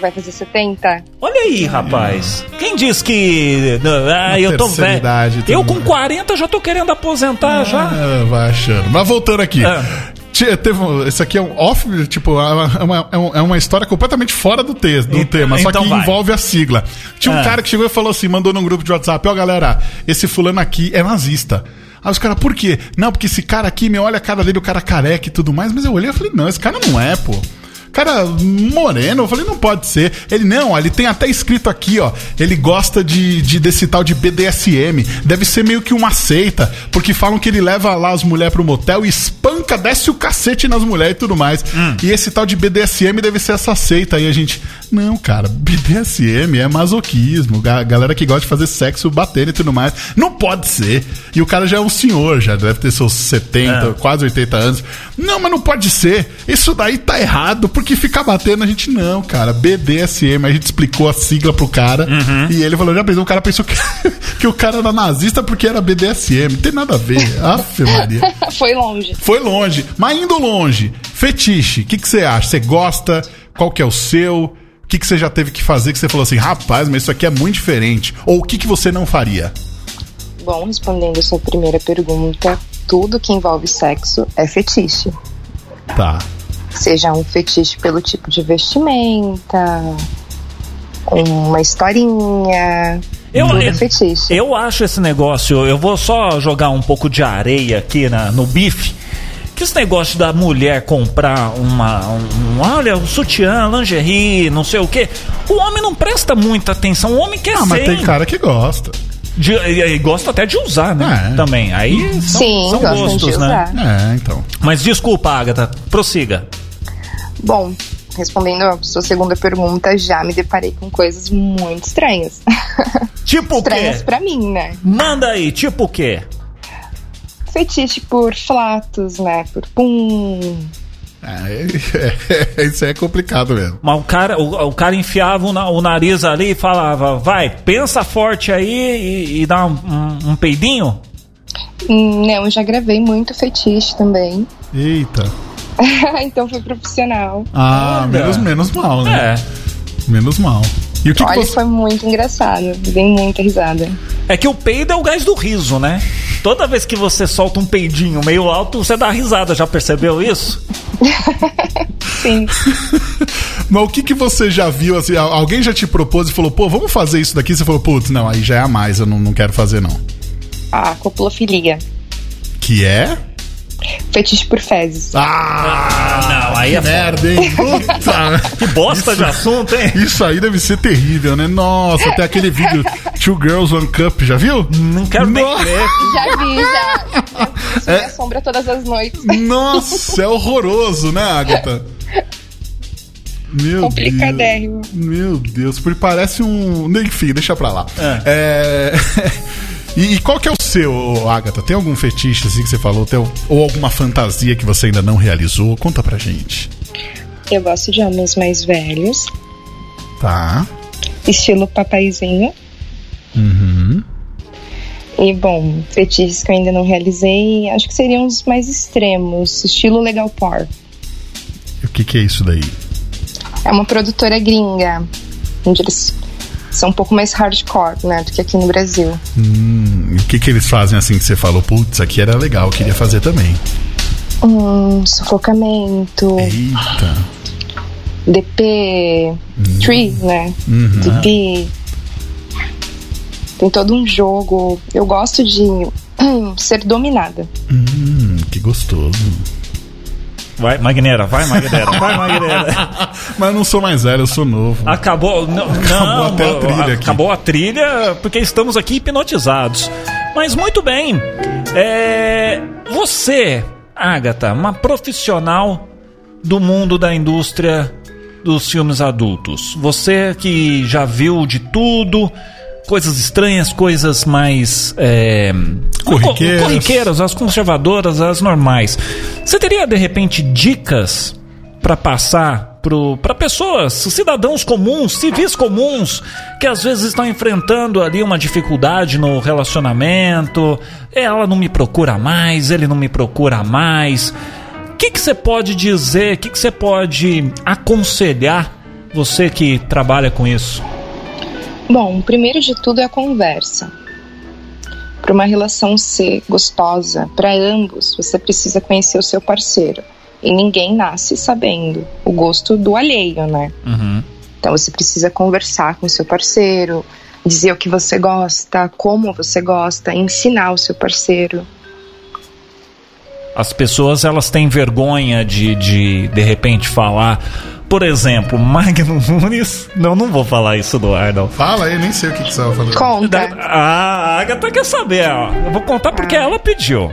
Vai fazer 70? Olha aí, rapaz. Quem diz que. Ah, eu tô velho. idade Eu com mais. 40 já tô querendo aposentar já. Ah, vai achando. Mas voltando aqui. Ah. Teve um- esse aqui é um off, tipo, é uma, é uma, é é uma história completamente fora do, texto, do Então- tema, só então que vai. envolve a sigla. Tinha um Ah. cara que chegou e falou assim, mandou num grupo de WhatsApp, ó galera, esse fulano aqui é nazista. Aí os caras, por quê? Não, porque esse cara aqui, me olha a cara dele, o cara careca e tudo mais, mas eu olhei e falei, não, esse cara não é, pô. Cara moreno, eu falei, não pode ser. Ele, não, ele tem até escrito aqui, ó. Ele gosta de, de desse tal de BDSM. Deve ser meio que uma seita, porque falam que ele leva lá as mulheres pro motel e espanca, desce o cacete nas mulheres e tudo mais. E esse tal de BDSM deve ser essa seita. Aí a gente, não, cara, BDSM é masoquismo. Ga- galera que gosta de fazer sexo batendo e tudo mais. Não pode ser. E o cara já é um senhor, já deve ter seus 70, É. quase 80 anos. Não, mas não pode ser. Isso daí tá errado, porque ficar batendo a gente não, cara. BDSM, a gente explicou a sigla pro cara Uhum. e ele falou: já pensou, o cara pensou que, que o cara era nazista porque era BDSM. Não tem nada a ver. Aff, Maria. Foi longe. Foi longe. Mas indo longe, fetiche, o que, que você acha? Você gosta? Qual que é o seu? O que, que você já teve que fazer que você falou assim, rapaz, mas isso aqui é muito diferente? Ou o que, que você não faria? Bom, respondendo a sua primeira pergunta, tudo que envolve sexo é fetiche. Tá. Seja um fetiche pelo tipo de vestimenta, uma historinha. Eu- tudo eu- é fetiche. Eu acho esse negócio. Eu vou só jogar um pouco de areia aqui na, no bife. Que esse negócio da mulher comprar uma. Um, olha, um sutiã, lingerie, não sei o quê. O homem não presta muita atenção. O homem quer Ah, ser. mas tem cara que gosta. de- e, e gosta até de usar, né? É. Também. Aí são, Sim, são gostos, de né? É, então. Mas desculpa, Agatha. Prossiga. Bom, respondendo a sua segunda pergunta, já me deparei com coisas muito estranhas. Tipo o estranhas quê? pra mim, né? Manda aí, tipo o quê? Fetiche por flatos, né? Por pum. É, é, isso aí é complicado mesmo. Mas o cara, o, o cara enfiava o, na- o nariz ali e falava, vai, pensa forte aí e, e dá um, um- um peidinho. Hum, Não, eu já gravei muito fetiche também. Eita. então foi profissional. Ah, Olha. menos, menos mal, né? É. Menos mal. E o que, que Olha, você. foi muito engraçado. Dei muita risada. É que o peido é o gás do riso, né? Toda vez que você solta um peidinho meio alto, você dá risada, já percebeu isso? Sim. Mas o que, que você já viu? Assim, al- alguém já te propôs e falou, pô, vamos fazer isso daqui? Você falou, putz, não, aí já é a mais, eu não, não quero fazer, não. A copulofilia. Que é? Fetiche por fezes. Ah, não, aí é merda, hein? Puta. Que bosta de assunto, hein? Isso aí deve ser terrível, né? Nossa, tem aquele vídeo Two Girls One Cup, já viu? Não quero nem ver. Já vi, já. Eu me assombra todas as noites. Nossa, é horroroso, né, Agatha? Meu Complicadérrimo. Deus. Meu Deus, porque parece um. Enfim, deixa pra lá. É. E, e qual que é o seu, Agatha? Tem algum fetiche assim que você falou? Tem, ou alguma fantasia que você ainda não realizou? Conta pra gente. Eu gosto de homens mais velhos, Tá. estilo papaizinho. Uhum. E, bom, fetiches que eu ainda não realizei, acho que seriam os mais extremos, estilo legal por. O que, que é isso daí? É uma produtora gringa, onde eles são um pouco mais hardcore, né, do que aqui no Brasil. Hum, e o que, que eles fazem assim que você falou? Putz, aqui era legal, eu queria fazer também. Hum, sufocamento, Eita. DP, Tree, né? Uhum. DP. Tem todo um jogo. Eu gosto de hum, ser dominada. Hum, que gostoso. Vai, Magneira, vai, Magneira, vai, Magneira. Mas eu não sou mais velho, eu sou novo. Acabou, não, não, até a trilha aqui. acabou a trilha porque estamos aqui hipnotizados. Mas muito bem. É, você, Agatha, uma profissional do mundo da indústria dos filmes adultos? Você que já viu de tudo, coisas estranhas, coisas mais é, Corriqueiras. co- corriqueiras, as conservadoras, as normais. Você teria de repente dicas para passar para pessoas, cidadãos comuns, civis comuns, que às vezes estão enfrentando ali uma dificuldade no relacionamento, ela não me procura mais, ele não me procura mais. O que você pode dizer, o que que você pode aconselhar você que trabalha com isso? Bom, o primeiro de tudo é a conversa. Para uma relação ser gostosa para ambos, você precisa conhecer o seu parceiro. E ninguém nasce sabendo o gosto do alheio, né? Então você precisa conversar com o seu parceiro, dizer o que você gosta, como você gosta, ensinar o seu parceiro. As pessoas elas têm vergonha de de, de repente falar, por exemplo, Magno Nunes. Não, não vou falar isso do ar, não. Fala aí, nem sei o que, que você vai fazer. Conta. A Agatha quer saber, ó. Eu vou contar porque ela pediu.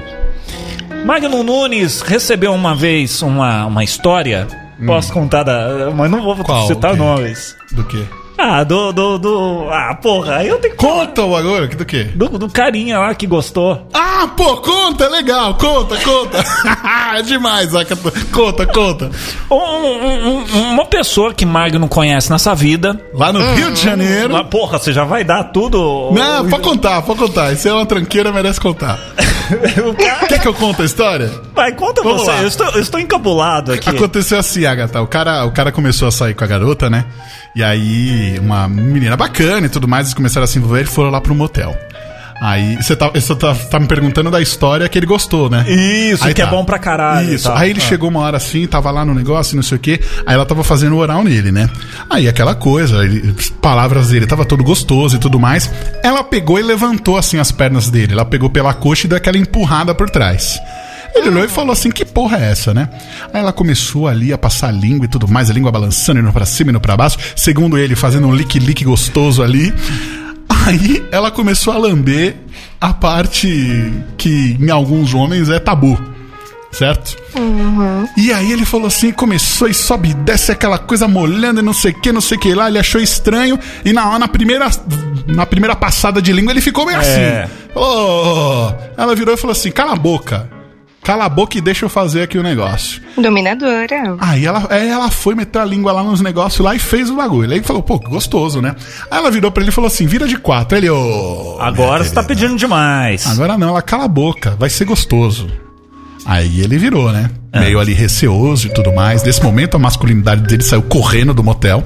Magno Nunes recebeu uma vez uma, uma história. Posso contar da. Mas não vou Qual? citar nomes. Do quê? Ah, do, do, do. Ah, porra, aí eu tenho que. Conta o agora, do quê? Do, do carinha lá que gostou. Ah, pô, conta, legal, conta, conta. é demais, Agatha. Conta, conta. Um- um- um- uma pessoa que Magno conhece nessa vida. Lá no Rio de Janeiro. Mas, porra, você já vai dar tudo. Não, pode contar, pode contar. Isso é uma tranqueira, merece contar. O cara- Quer que eu conte a história? Vai, conta Vamos você. lá. Eu estou, eu estou encabulado aqui. Aconteceu assim, Agatha. O cara, o cara começou a sair com a garota, né? E aí, uma menina bacana e tudo mais, eles começaram a se envolver e foram lá pro motel. Aí, você tá, você tá, tá me perguntando da história que ele gostou, né? Isso, Aí que é tá. bom pra caralho. Isso. tá. Aí ele Ah. chegou uma hora assim, tava lá no negócio, não sei o quê. Aí ela tava fazendo oral nele, né? Aí aquela coisa, ele- palavras dele, tava todo gostoso e tudo mais. Ela pegou e levantou assim as pernas dele. Ela pegou pela coxa e deu aquela empurrada por trás. Ele olhou e falou assim: que porra é essa, né? Aí ela começou ali a passar a língua e tudo mais, a língua balançando, indo pra cima, indo pra baixo. Segundo ele, fazendo um lick-lick gostoso ali. Aí ela começou a lamber a parte que em alguns homens é tabu. Certo? E aí ele falou assim, começou e sobe e desce aquela coisa molhando e não sei o que, não sei o que lá. Ele achou estranho e na, na, primeira, na primeira passada de língua ele ficou meio É. assim. Falou, "Oh." Ela virou e falou assim, cala a boca. Cala a boca e deixa eu fazer aqui o negócio. Dominadora. Aí ela, aí ela foi meter a língua lá nos negócios lá e fez o bagulho. Aí ele falou, pô, gostoso, né? Aí ela virou pra ele e falou assim, vira de quatro. Ele, ô... Agora minha você tá pedindo demais. Agora não, ela cala a boca, vai ser gostoso. Aí ele virou, né? Meio ali receoso e tudo mais. Nesse momento a masculinidade dele saiu correndo do motel.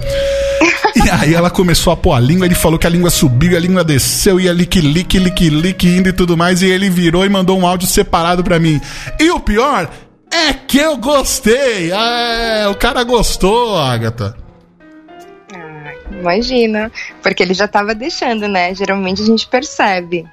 E aí ela começou a pôr a língua, ele falou que a língua subiu, a língua desceu, ia lique, lique, lique, lique, indo e tudo mais. E ele virou e mandou um áudio separado pra mim. E o pior é que eu gostei. É, o cara gostou, Agatha. Ah, imagina. Porque ele já tava deixando, né? Geralmente a gente percebe.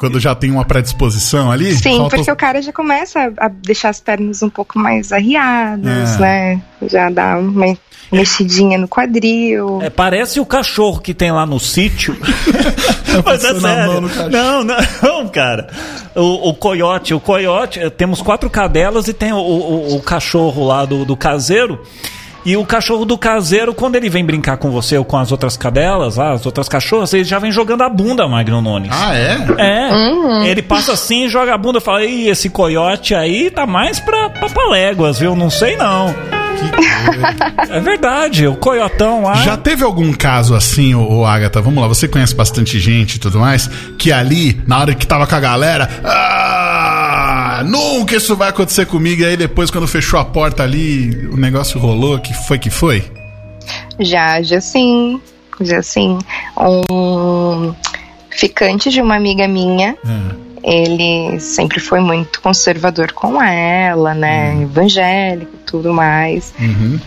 Quando já tem uma predisposição ali. Sim, falta- porque o cara já começa a deixar as pernas um pouco mais arriadas, É. né? Já dá uma mexidinha no quadril. É, parece o cachorro que tem lá no sítio. Mas é sério. no cachorro. Não, não, cara. O, o coiote, o coiote, eh, temos quatro cadelas e tem o, o- o cachorro lá do, do caseiro. E o cachorro do caseiro, quando ele vem brincar com você ou com as outras cadelas, lá, as outras cachorras, ele já vem jogando a bunda, Magno Nunes. Ah, é? É, ele passa assim, joga a bunda e fala: Ih, esse coiote aí tá mais pra, pra paléguas, viu? Não sei não. É verdade, o coiotão lá. Já teve algum caso assim, ô, ô Agatha? Vamos lá, você conhece bastante gente e tudo mais, que ali, na hora que tava com a galera, ah, nunca isso vai acontecer comigo. E aí depois, quando fechou a porta ali, o negócio rolou, que foi que foi? Já, já sim. Já sim. Um ficante de uma amiga minha. Ele sempre foi muito conservador com ela, né? Evangélico e tudo mais. Uhum.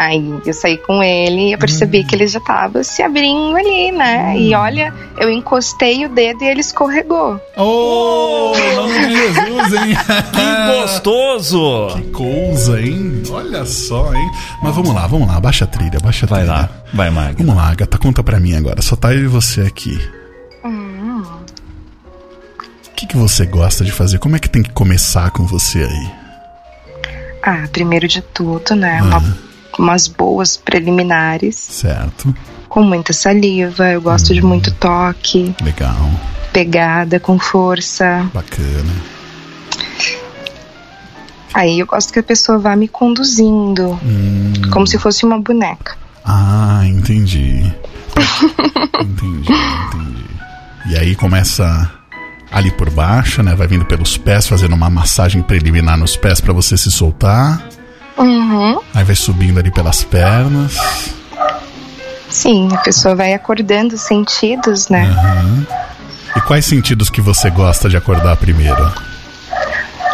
Aí eu saí com ele e eu percebi que ele já tava se abrindo ali, né? E olha, eu encostei o dedo e ele escorregou. Oh, em nome de Jesus, hein? Que gostoso! Que coisa, hein? Olha só, hein? Mas vamos lá, vamos lá, baixa a trilha, baixa a Vai trilha. lá, vai, Magno. Vamos lá, Agatha, conta pra mim agora. Só tá eu e você aqui. O que, que você gosta de fazer? Como é que tem que começar com você aí? Ah, primeiro de tudo, né? Uma- umas boas preliminares, Certo. com muita saliva. Eu gosto de muito toque, Legal. pegada com força. Bacana. Aí eu gosto que a pessoa vá me conduzindo, Hum. como se fosse uma boneca. Ah, entendi. entendi, entendi. E aí começa ali por baixo, né? Vai vindo pelos pés, fazendo uma massagem preliminar nos pés pra você se soltar. Uhum. Aí vai subindo ali pelas pernas. Sim, a pessoa vai acordando os sentidos, né? E quais sentidos que você gosta de acordar primeiro?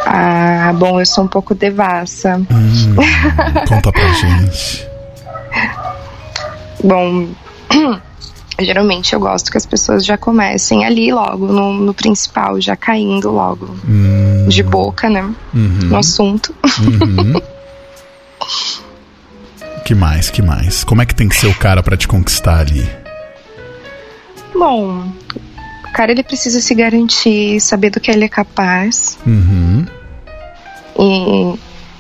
Ah, bom, eu sou um pouco devassa. Hum, conta pra gente. Bom, geralmente eu gosto que as pessoas já comecem ali logo, no, no principal, já caindo logo Hum, de boca, né? No assunto. uhum. que mais, que mais? Como é que tem que ser o cara pra te conquistar ali? Bom, o cara ele precisa se garantir, saber do que ele é capaz Uhum. e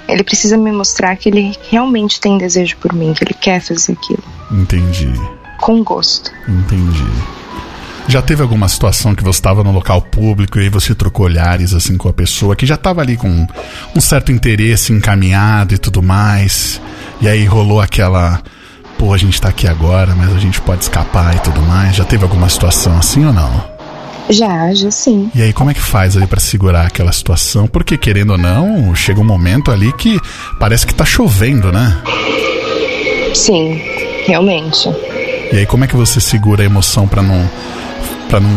ele precisa me mostrar que ele realmente tem desejo por mim, que ele quer fazer aquilo Entendi. com gosto. Entendi. Já teve alguma situação que você estava no local público e aí você trocou olhares assim com a pessoa que já estava ali com um certo interesse encaminhado e tudo mais, e aí rolou aquela, pô, a gente tá aqui agora, mas a gente pode escapar e tudo mais. Já teve alguma situação assim ou não? Já, já sim. E aí como é que faz ali pra segurar aquela situação? Porque querendo ou não, chega um momento ali que parece que tá chovendo, né? Sim, realmente. E aí como é que você segura a emoção pra não para não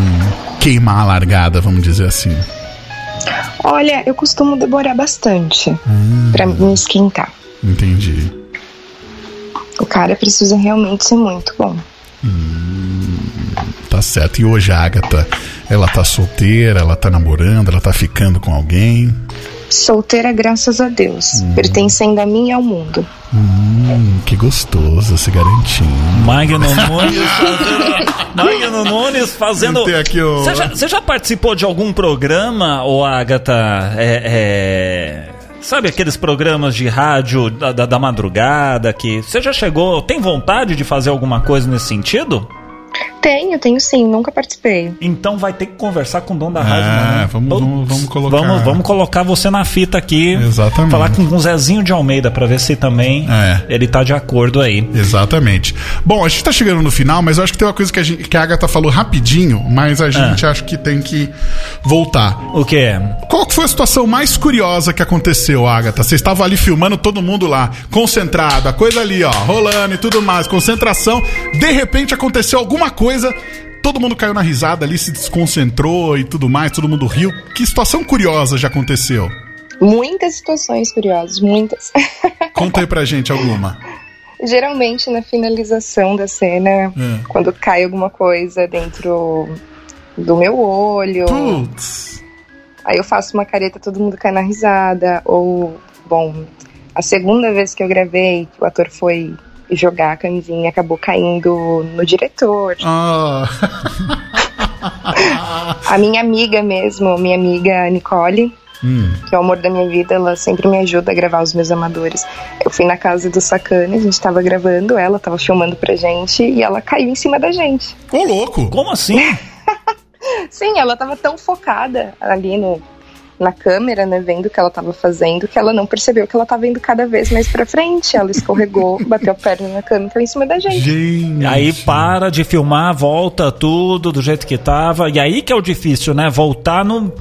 queimar a largada, vamos dizer assim? Olha, eu costumo demorar bastante pra me esquentar. Entendi. O cara precisa realmente ser muito bom. Tá certo. E hoje a Agatha, ela tá solteira, ela tá namorando, ela tá ficando com alguém. Solteira, graças a Deus. Pertencendo a mim e ao mundo. Hum, que gostoso esse garantinho. Magno Nunes fazendo. Magno Nunes fazendo. O- Você já, você já participou de algum programa, ô Agatha? É, é, Sabe aqueles programas de rádio da, da, da madrugada que. Você já chegou. Tem vontade de fazer alguma coisa nesse sentido? Tenho, tenho sim, nunca participei. Então vai ter que conversar com o dono da É, rádio, né? vamos- vamos- vamos colocar- Vamos, vamos colocar você na fita aqui. Exatamente. Falar com o Zezinho de Almeida pra ver se também É. ele tá de acordo aí. Exatamente. Bom, a gente tá chegando no final, mas eu acho que tem uma coisa que a, gente, que a Agatha falou rapidinho, mas a gente acha que tem que voltar. O que? Qual que foi a situação mais curiosa que aconteceu, Agatha? Você estava ali filmando todo mundo lá, concentrado, a coisa ali, ó, rolando e tudo mais, concentração. De repente aconteceu alguma coisa, todo mundo caiu na risada ali, se desconcentrou e tudo mais, todo mundo riu. Que situação curiosa já aconteceu? Muitas situações curiosas, muitas. Conta aí pra gente alguma. Geralmente na finalização da cena, É. quando cai alguma coisa dentro do meu olho, Putz. aí eu faço uma careta, todo mundo cai na risada. Ou, bom, a segunda vez que eu gravei, o ator foi jogar a camisinha, acabou caindo no diretor. Ah. A minha amiga mesmo, minha amiga Nicole, Hum. que é o amor da minha vida, ela sempre me ajuda a gravar os meus amadores. Eu fui na casa do Sacana, a gente tava gravando, ela tava filmando pra gente e ela caiu em cima da gente. Ô, louco. Como assim? Sim, ela tava tão focada ali no, na câmera, né, vendo o que ela tava fazendo, que ela não percebeu que ela tava indo cada vez mais pra frente. Ela escorregou, bateu a perna na câmera e caiu em cima da gente. Gente. Aí para de filmar, volta tudo do jeito que tava. E aí que é o difícil, né? Voltar no,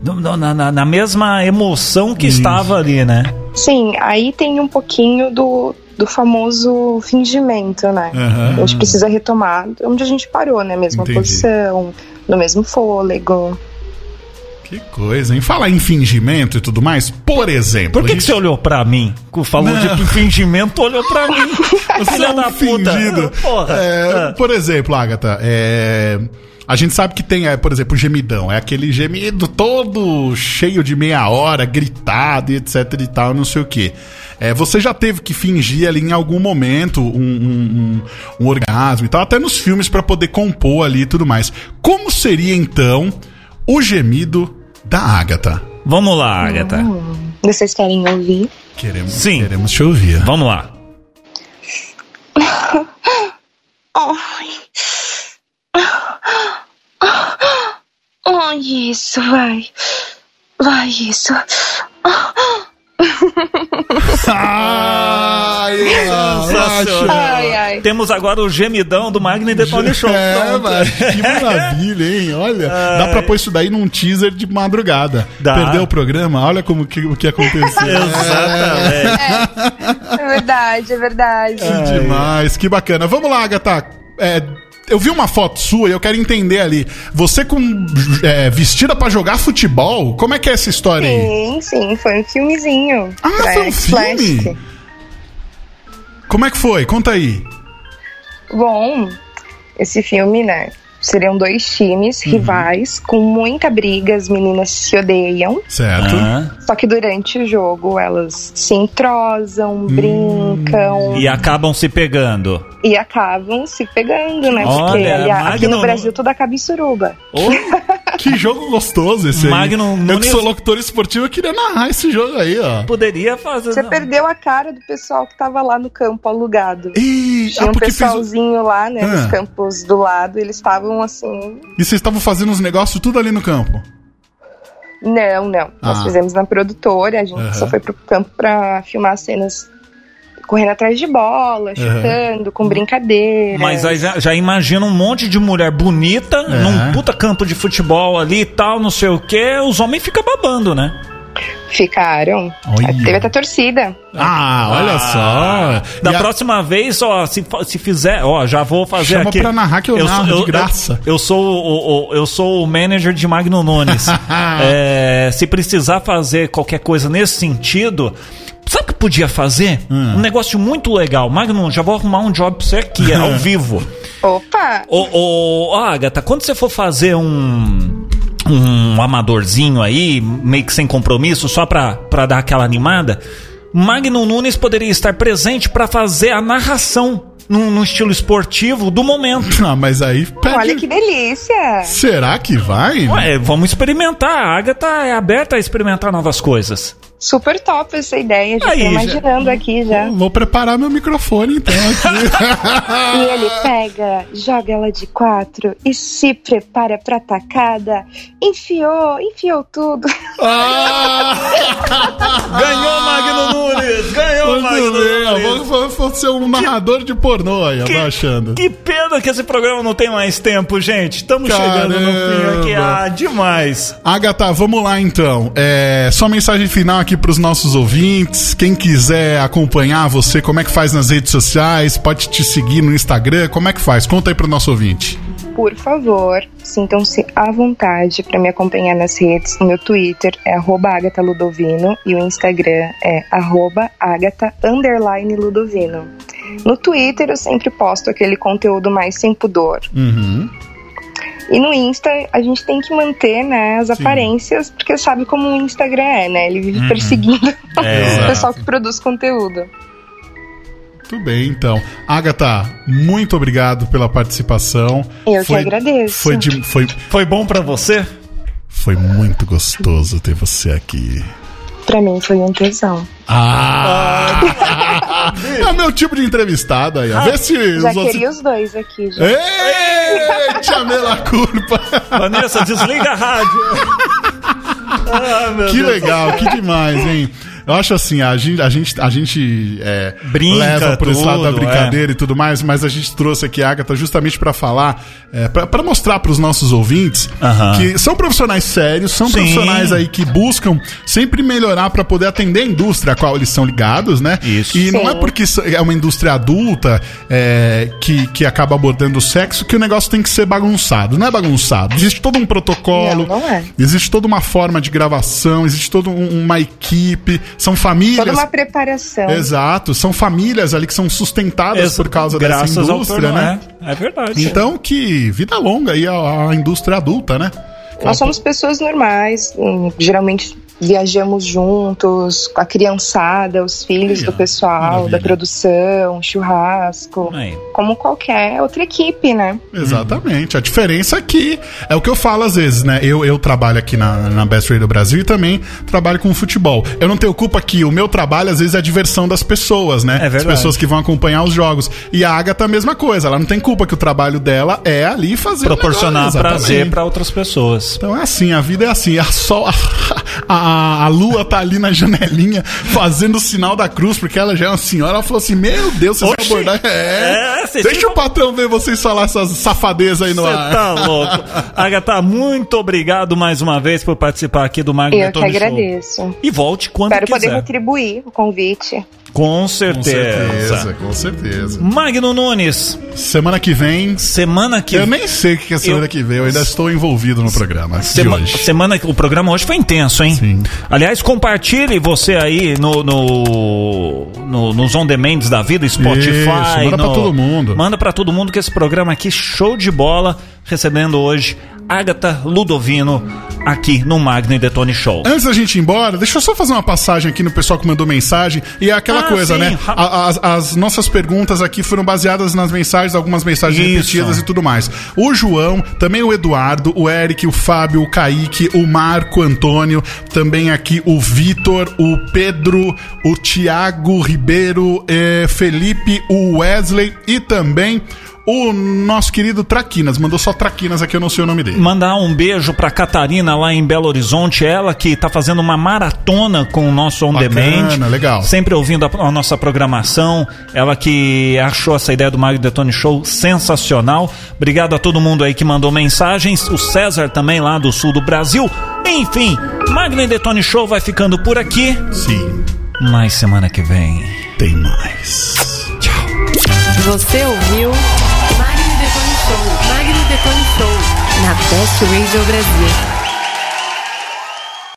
no- na, na- na mesma emoção que estava ali, né? Sim, aí tem um pouquinho do, do famoso fingimento, né? Aham. A gente precisa retomar onde a gente parou, né? Mesma Entendi. posição, no mesmo fôlego. Que coisa, hein? Falar em fingimento e tudo mais, por exemplo. Por que, que você olhou pra mim? Falou Não. de fingimento, olhou pra mim. Você Filha é da puta. fingido. Porra. É, Ah. Por exemplo, Agatha, é, a gente sabe que tem, é, por exemplo, o gemidão. É aquele gemido todo cheio de meia hora, gritado e etc e tal, não sei o quê. É, você já teve que fingir ali em algum momento um, um- um- um orgasmo e tal, até nos filmes pra poder compor ali e tudo mais. Como seria então o gemido da Agatha? Vamos lá, Agatha. Hum, vocês querem ouvir? Queremos, Sim. queremos te ouvir. Vamos lá. Ai. Ai, isso, vai. Vai, isso. Ai, Sensacional. Ai, ai. Temos agora o gemidão do Magni Detone Show. É, Pronto. mas que maravilha, hein? Olha, dá pra pôr isso daí num teaser de madrugada. Dá. Perdeu o programa, olha como que, o que aconteceu. Exatamente. É verdade, é verdade. Que demais, que bacana. Vamos lá, Agatha. É, eu vi uma foto sua e eu quero entender ali. Você com é, vestida pra jogar futebol? Como é que é essa história aí? Sim, sim, foi um filmezinho. Ah, foi um filme? Plastic. Como é que foi? Conta aí. Bom, esse filme, né? Seriam dois times Uhum. rivais com muita briga, as meninas se odeiam. Certo. Ah, Só que durante o jogo elas se entrosam, brincam e acabam se pegando. e acabam se pegando, né? Olha, Porque ali- aqui no Brasil tudo acaba em suruba. Que jogo gostoso esse aí. Magnum Eu que sou locutor esportivo, eu queria narrar esse jogo aí, ó. Poderia fazer. Você não. perdeu a cara do pessoal que tava lá no campo alugado. Ih, Tinha ah, um porque fez... o- pessoalzinho lá, né, Ah. nos campos do lado, eles estavam assim. E vocês estavam fazendo os negócios tudo ali no campo. Não, não. Nós Ah. fizemos na produtora, a gente Aham. só foi pro campo pra filmar cenas correndo atrás de bola, chutando, com brincadeiras. Mas aí já, já imagina um monte de mulher bonita num puta campo de futebol ali e tal, não sei o que, os homens ficam babando, né? Ficaram. Olha. Teve até torcida. Ah, olha só. Da E a- próxima vez, ó, se, se fizer, ó, já vou fazer Chama aqui. pra narrar que eu narro de graça. Eu, eu sou o, o- eu sou o manager de Magno Nunes. É, se precisar fazer qualquer coisa nesse sentido, que podia fazer? Hum. Um negócio muito legal. Magno, já vou arrumar um job pra você aqui, ao vivo. Opa! Ô, ô, Agatha, quando você for fazer um. Um amadorzinho aí, meio que sem compromisso, só pra, pra dar aquela animada, Magno Nunes poderia estar presente pra fazer a narração num, num estilo esportivo do momento. Ah, mas aí. pede- Olha que delícia! Será que vai? Ué, vamos experimentar. A Agatha é aberta a experimentar novas coisas. Super top essa ideia, já Aí, tô já- imaginando aqui já. Vou preparar meu microfone então aqui. E ele pega, joga ela de quatro e se prepara pra tacada. Enfiou, enfiou tudo. ah! Ganhou Magno Nunes! Ganhou Muito bem, ó, vou, ser um narrador de pornô aí, abaixando. Que pena que esse programa não tem mais tempo, gente. Estamos chegando no fim aqui. Ah, demais. Agatha, vamos lá então. É, só mensagem final aqui pros nossos ouvintes. Quem quiser acompanhar você, como é que faz nas redes sociais? Pode te seguir no Instagram? Como é que faz? Conta aí pro nosso ouvinte. Por favor, sintam-se à vontade para me acompanhar nas redes. O meu Twitter é arroba Agatha Ludovino e o Instagram é arroba Agatha underline Ludovino. No Twitter eu sempre posto aquele conteúdo mais sem pudor. Uhum. E no Insta a gente tem que manter né, as aparências, porque sabe como o Instagram é, né? Ele vive perseguindo É. o pessoal que produz conteúdo. Muito bem, então. Agatha, muito obrigado pela participação. Eu que agradeço. Foi, de- foi, Foi bom pra você? foi muito gostoso ter você aqui. Pra mim foi um tesão. Ah! é o meu tipo de entrevistado aí, ó. Vê se Já os outros- queria os dois aqui. Já. Ei, chamei la culpa. Vanessa, desliga a rádio. Ah, meu Que Deus. legal, que demais, hein? Eu acho assim, a gente, a gente, a gente é, Brinca, leva por esse lado da tudo, brincadeira e tudo mais, mas a gente trouxe aqui a Agatha justamente pra falar, é, pra pra mostrar pros nossos ouvintes que são profissionais sérios, são Sim. profissionais aí que buscam sempre melhorar pra poder atender a indústria a qual eles são ligados, né? Isso. E não Sim. é porque é uma indústria adulta é, que, que acaba abordando o sexo que o negócio tem que ser bagunçado. Não é bagunçado. Existe todo um protocolo. Não, não é. Existe toda uma forma de gravação, existe toda um- uma equipe, são famílias. Toda uma preparação. Exato, são famílias ali que são sustentadas Esse- por causa dessa indústria, né? É, é verdade. Então, que vida longa aí à, à indústria adulta, né? Nós somos pessoas normais, hum, geralmente viajamos juntos com a criançada, os filhos Aí, do pessoal, maravilha. da produção, churrasco, Aí. como qualquer outra equipe, né? Exatamente. A diferença aqui é o que eu falo às vezes, né? Eu, eu trabalho aqui na, na Best Radio Brasil e também trabalho com futebol. Eu não tenho culpa que o meu trabalho, às vezes, é a diversão das pessoas, né? É As verdade. pessoas que vão acompanhar os jogos. E a Agatha, a mesma coisa. Ela não tem culpa que o trabalho dela é ali fazer Proporcionar negócio, prazer para outras pessoas. Então é assim, a vida é assim. A, sol, a, a, a lua tá ali na janelinha fazendo o sinal da cruz, porque ela já é uma senhora. Ela falou assim: Meu Deus, vocês Oxi. vão abordar. É, É, vocês deixa ficam- o patrão ver vocês falar essas safadezas aí no Você ar. tá louco. Agatha, muito obrigado mais uma vez por participar aqui do Magno Eu que Detone Show. agradeço. E volte quando Espero poder quiser. retribuir o convite. Com Com certeza. certeza, com certeza. Magno Nunes, Semana que vem. semana que Eu nem sei o que é semana Eu- que vem, eu ainda estou envolvido no programa de Sema- hoje. semana o programa hoje foi intenso, hein? Sim. Aliás, compartilhe você aí no, no, no- nos on demands da vida, Spotify. Isso, manda pra no- todo mundo. Manda pra todo mundo que esse programa aqui show de bola, recebendo hoje Agatha Ludovino aqui no Magno e Detone Show. Antes da gente ir embora, deixa eu só fazer uma passagem aqui no pessoal que mandou mensagem. E é aquela Ah, coisa, sim. né? A- as, as nossas perguntas aqui foram baseadas nas mensagens, algumas mensagens Isso. repetidas e tudo mais. O João, também o Eduardo, o Eric, o Fábio, o Kaique, o Marco Antônio, também aqui o Vitor, o Pedro, o Tiago Ribeiro, eh, Felipe, o Wesley e também o nosso querido Traquinas. Mandou só Traquinas aqui, eu não sei o nome dele. Mandar um beijo pra Catarina lá em Belo Horizonte, ela que tá fazendo uma maratona com o nosso On Bacana, Demand. legal. Sempre ouvindo a, a nossa programação. Ela que achou essa ideia do Magno Detone Show sensacional. Obrigado a todo mundo aí que mandou mensagens. O César também lá do sul do Brasil. Enfim, Magno Detone Show vai ficando por aqui. Sim, Mas semana que vem. tem mais. Você ouviu Show. Magno Detone Show. Na Best Radio Brasil.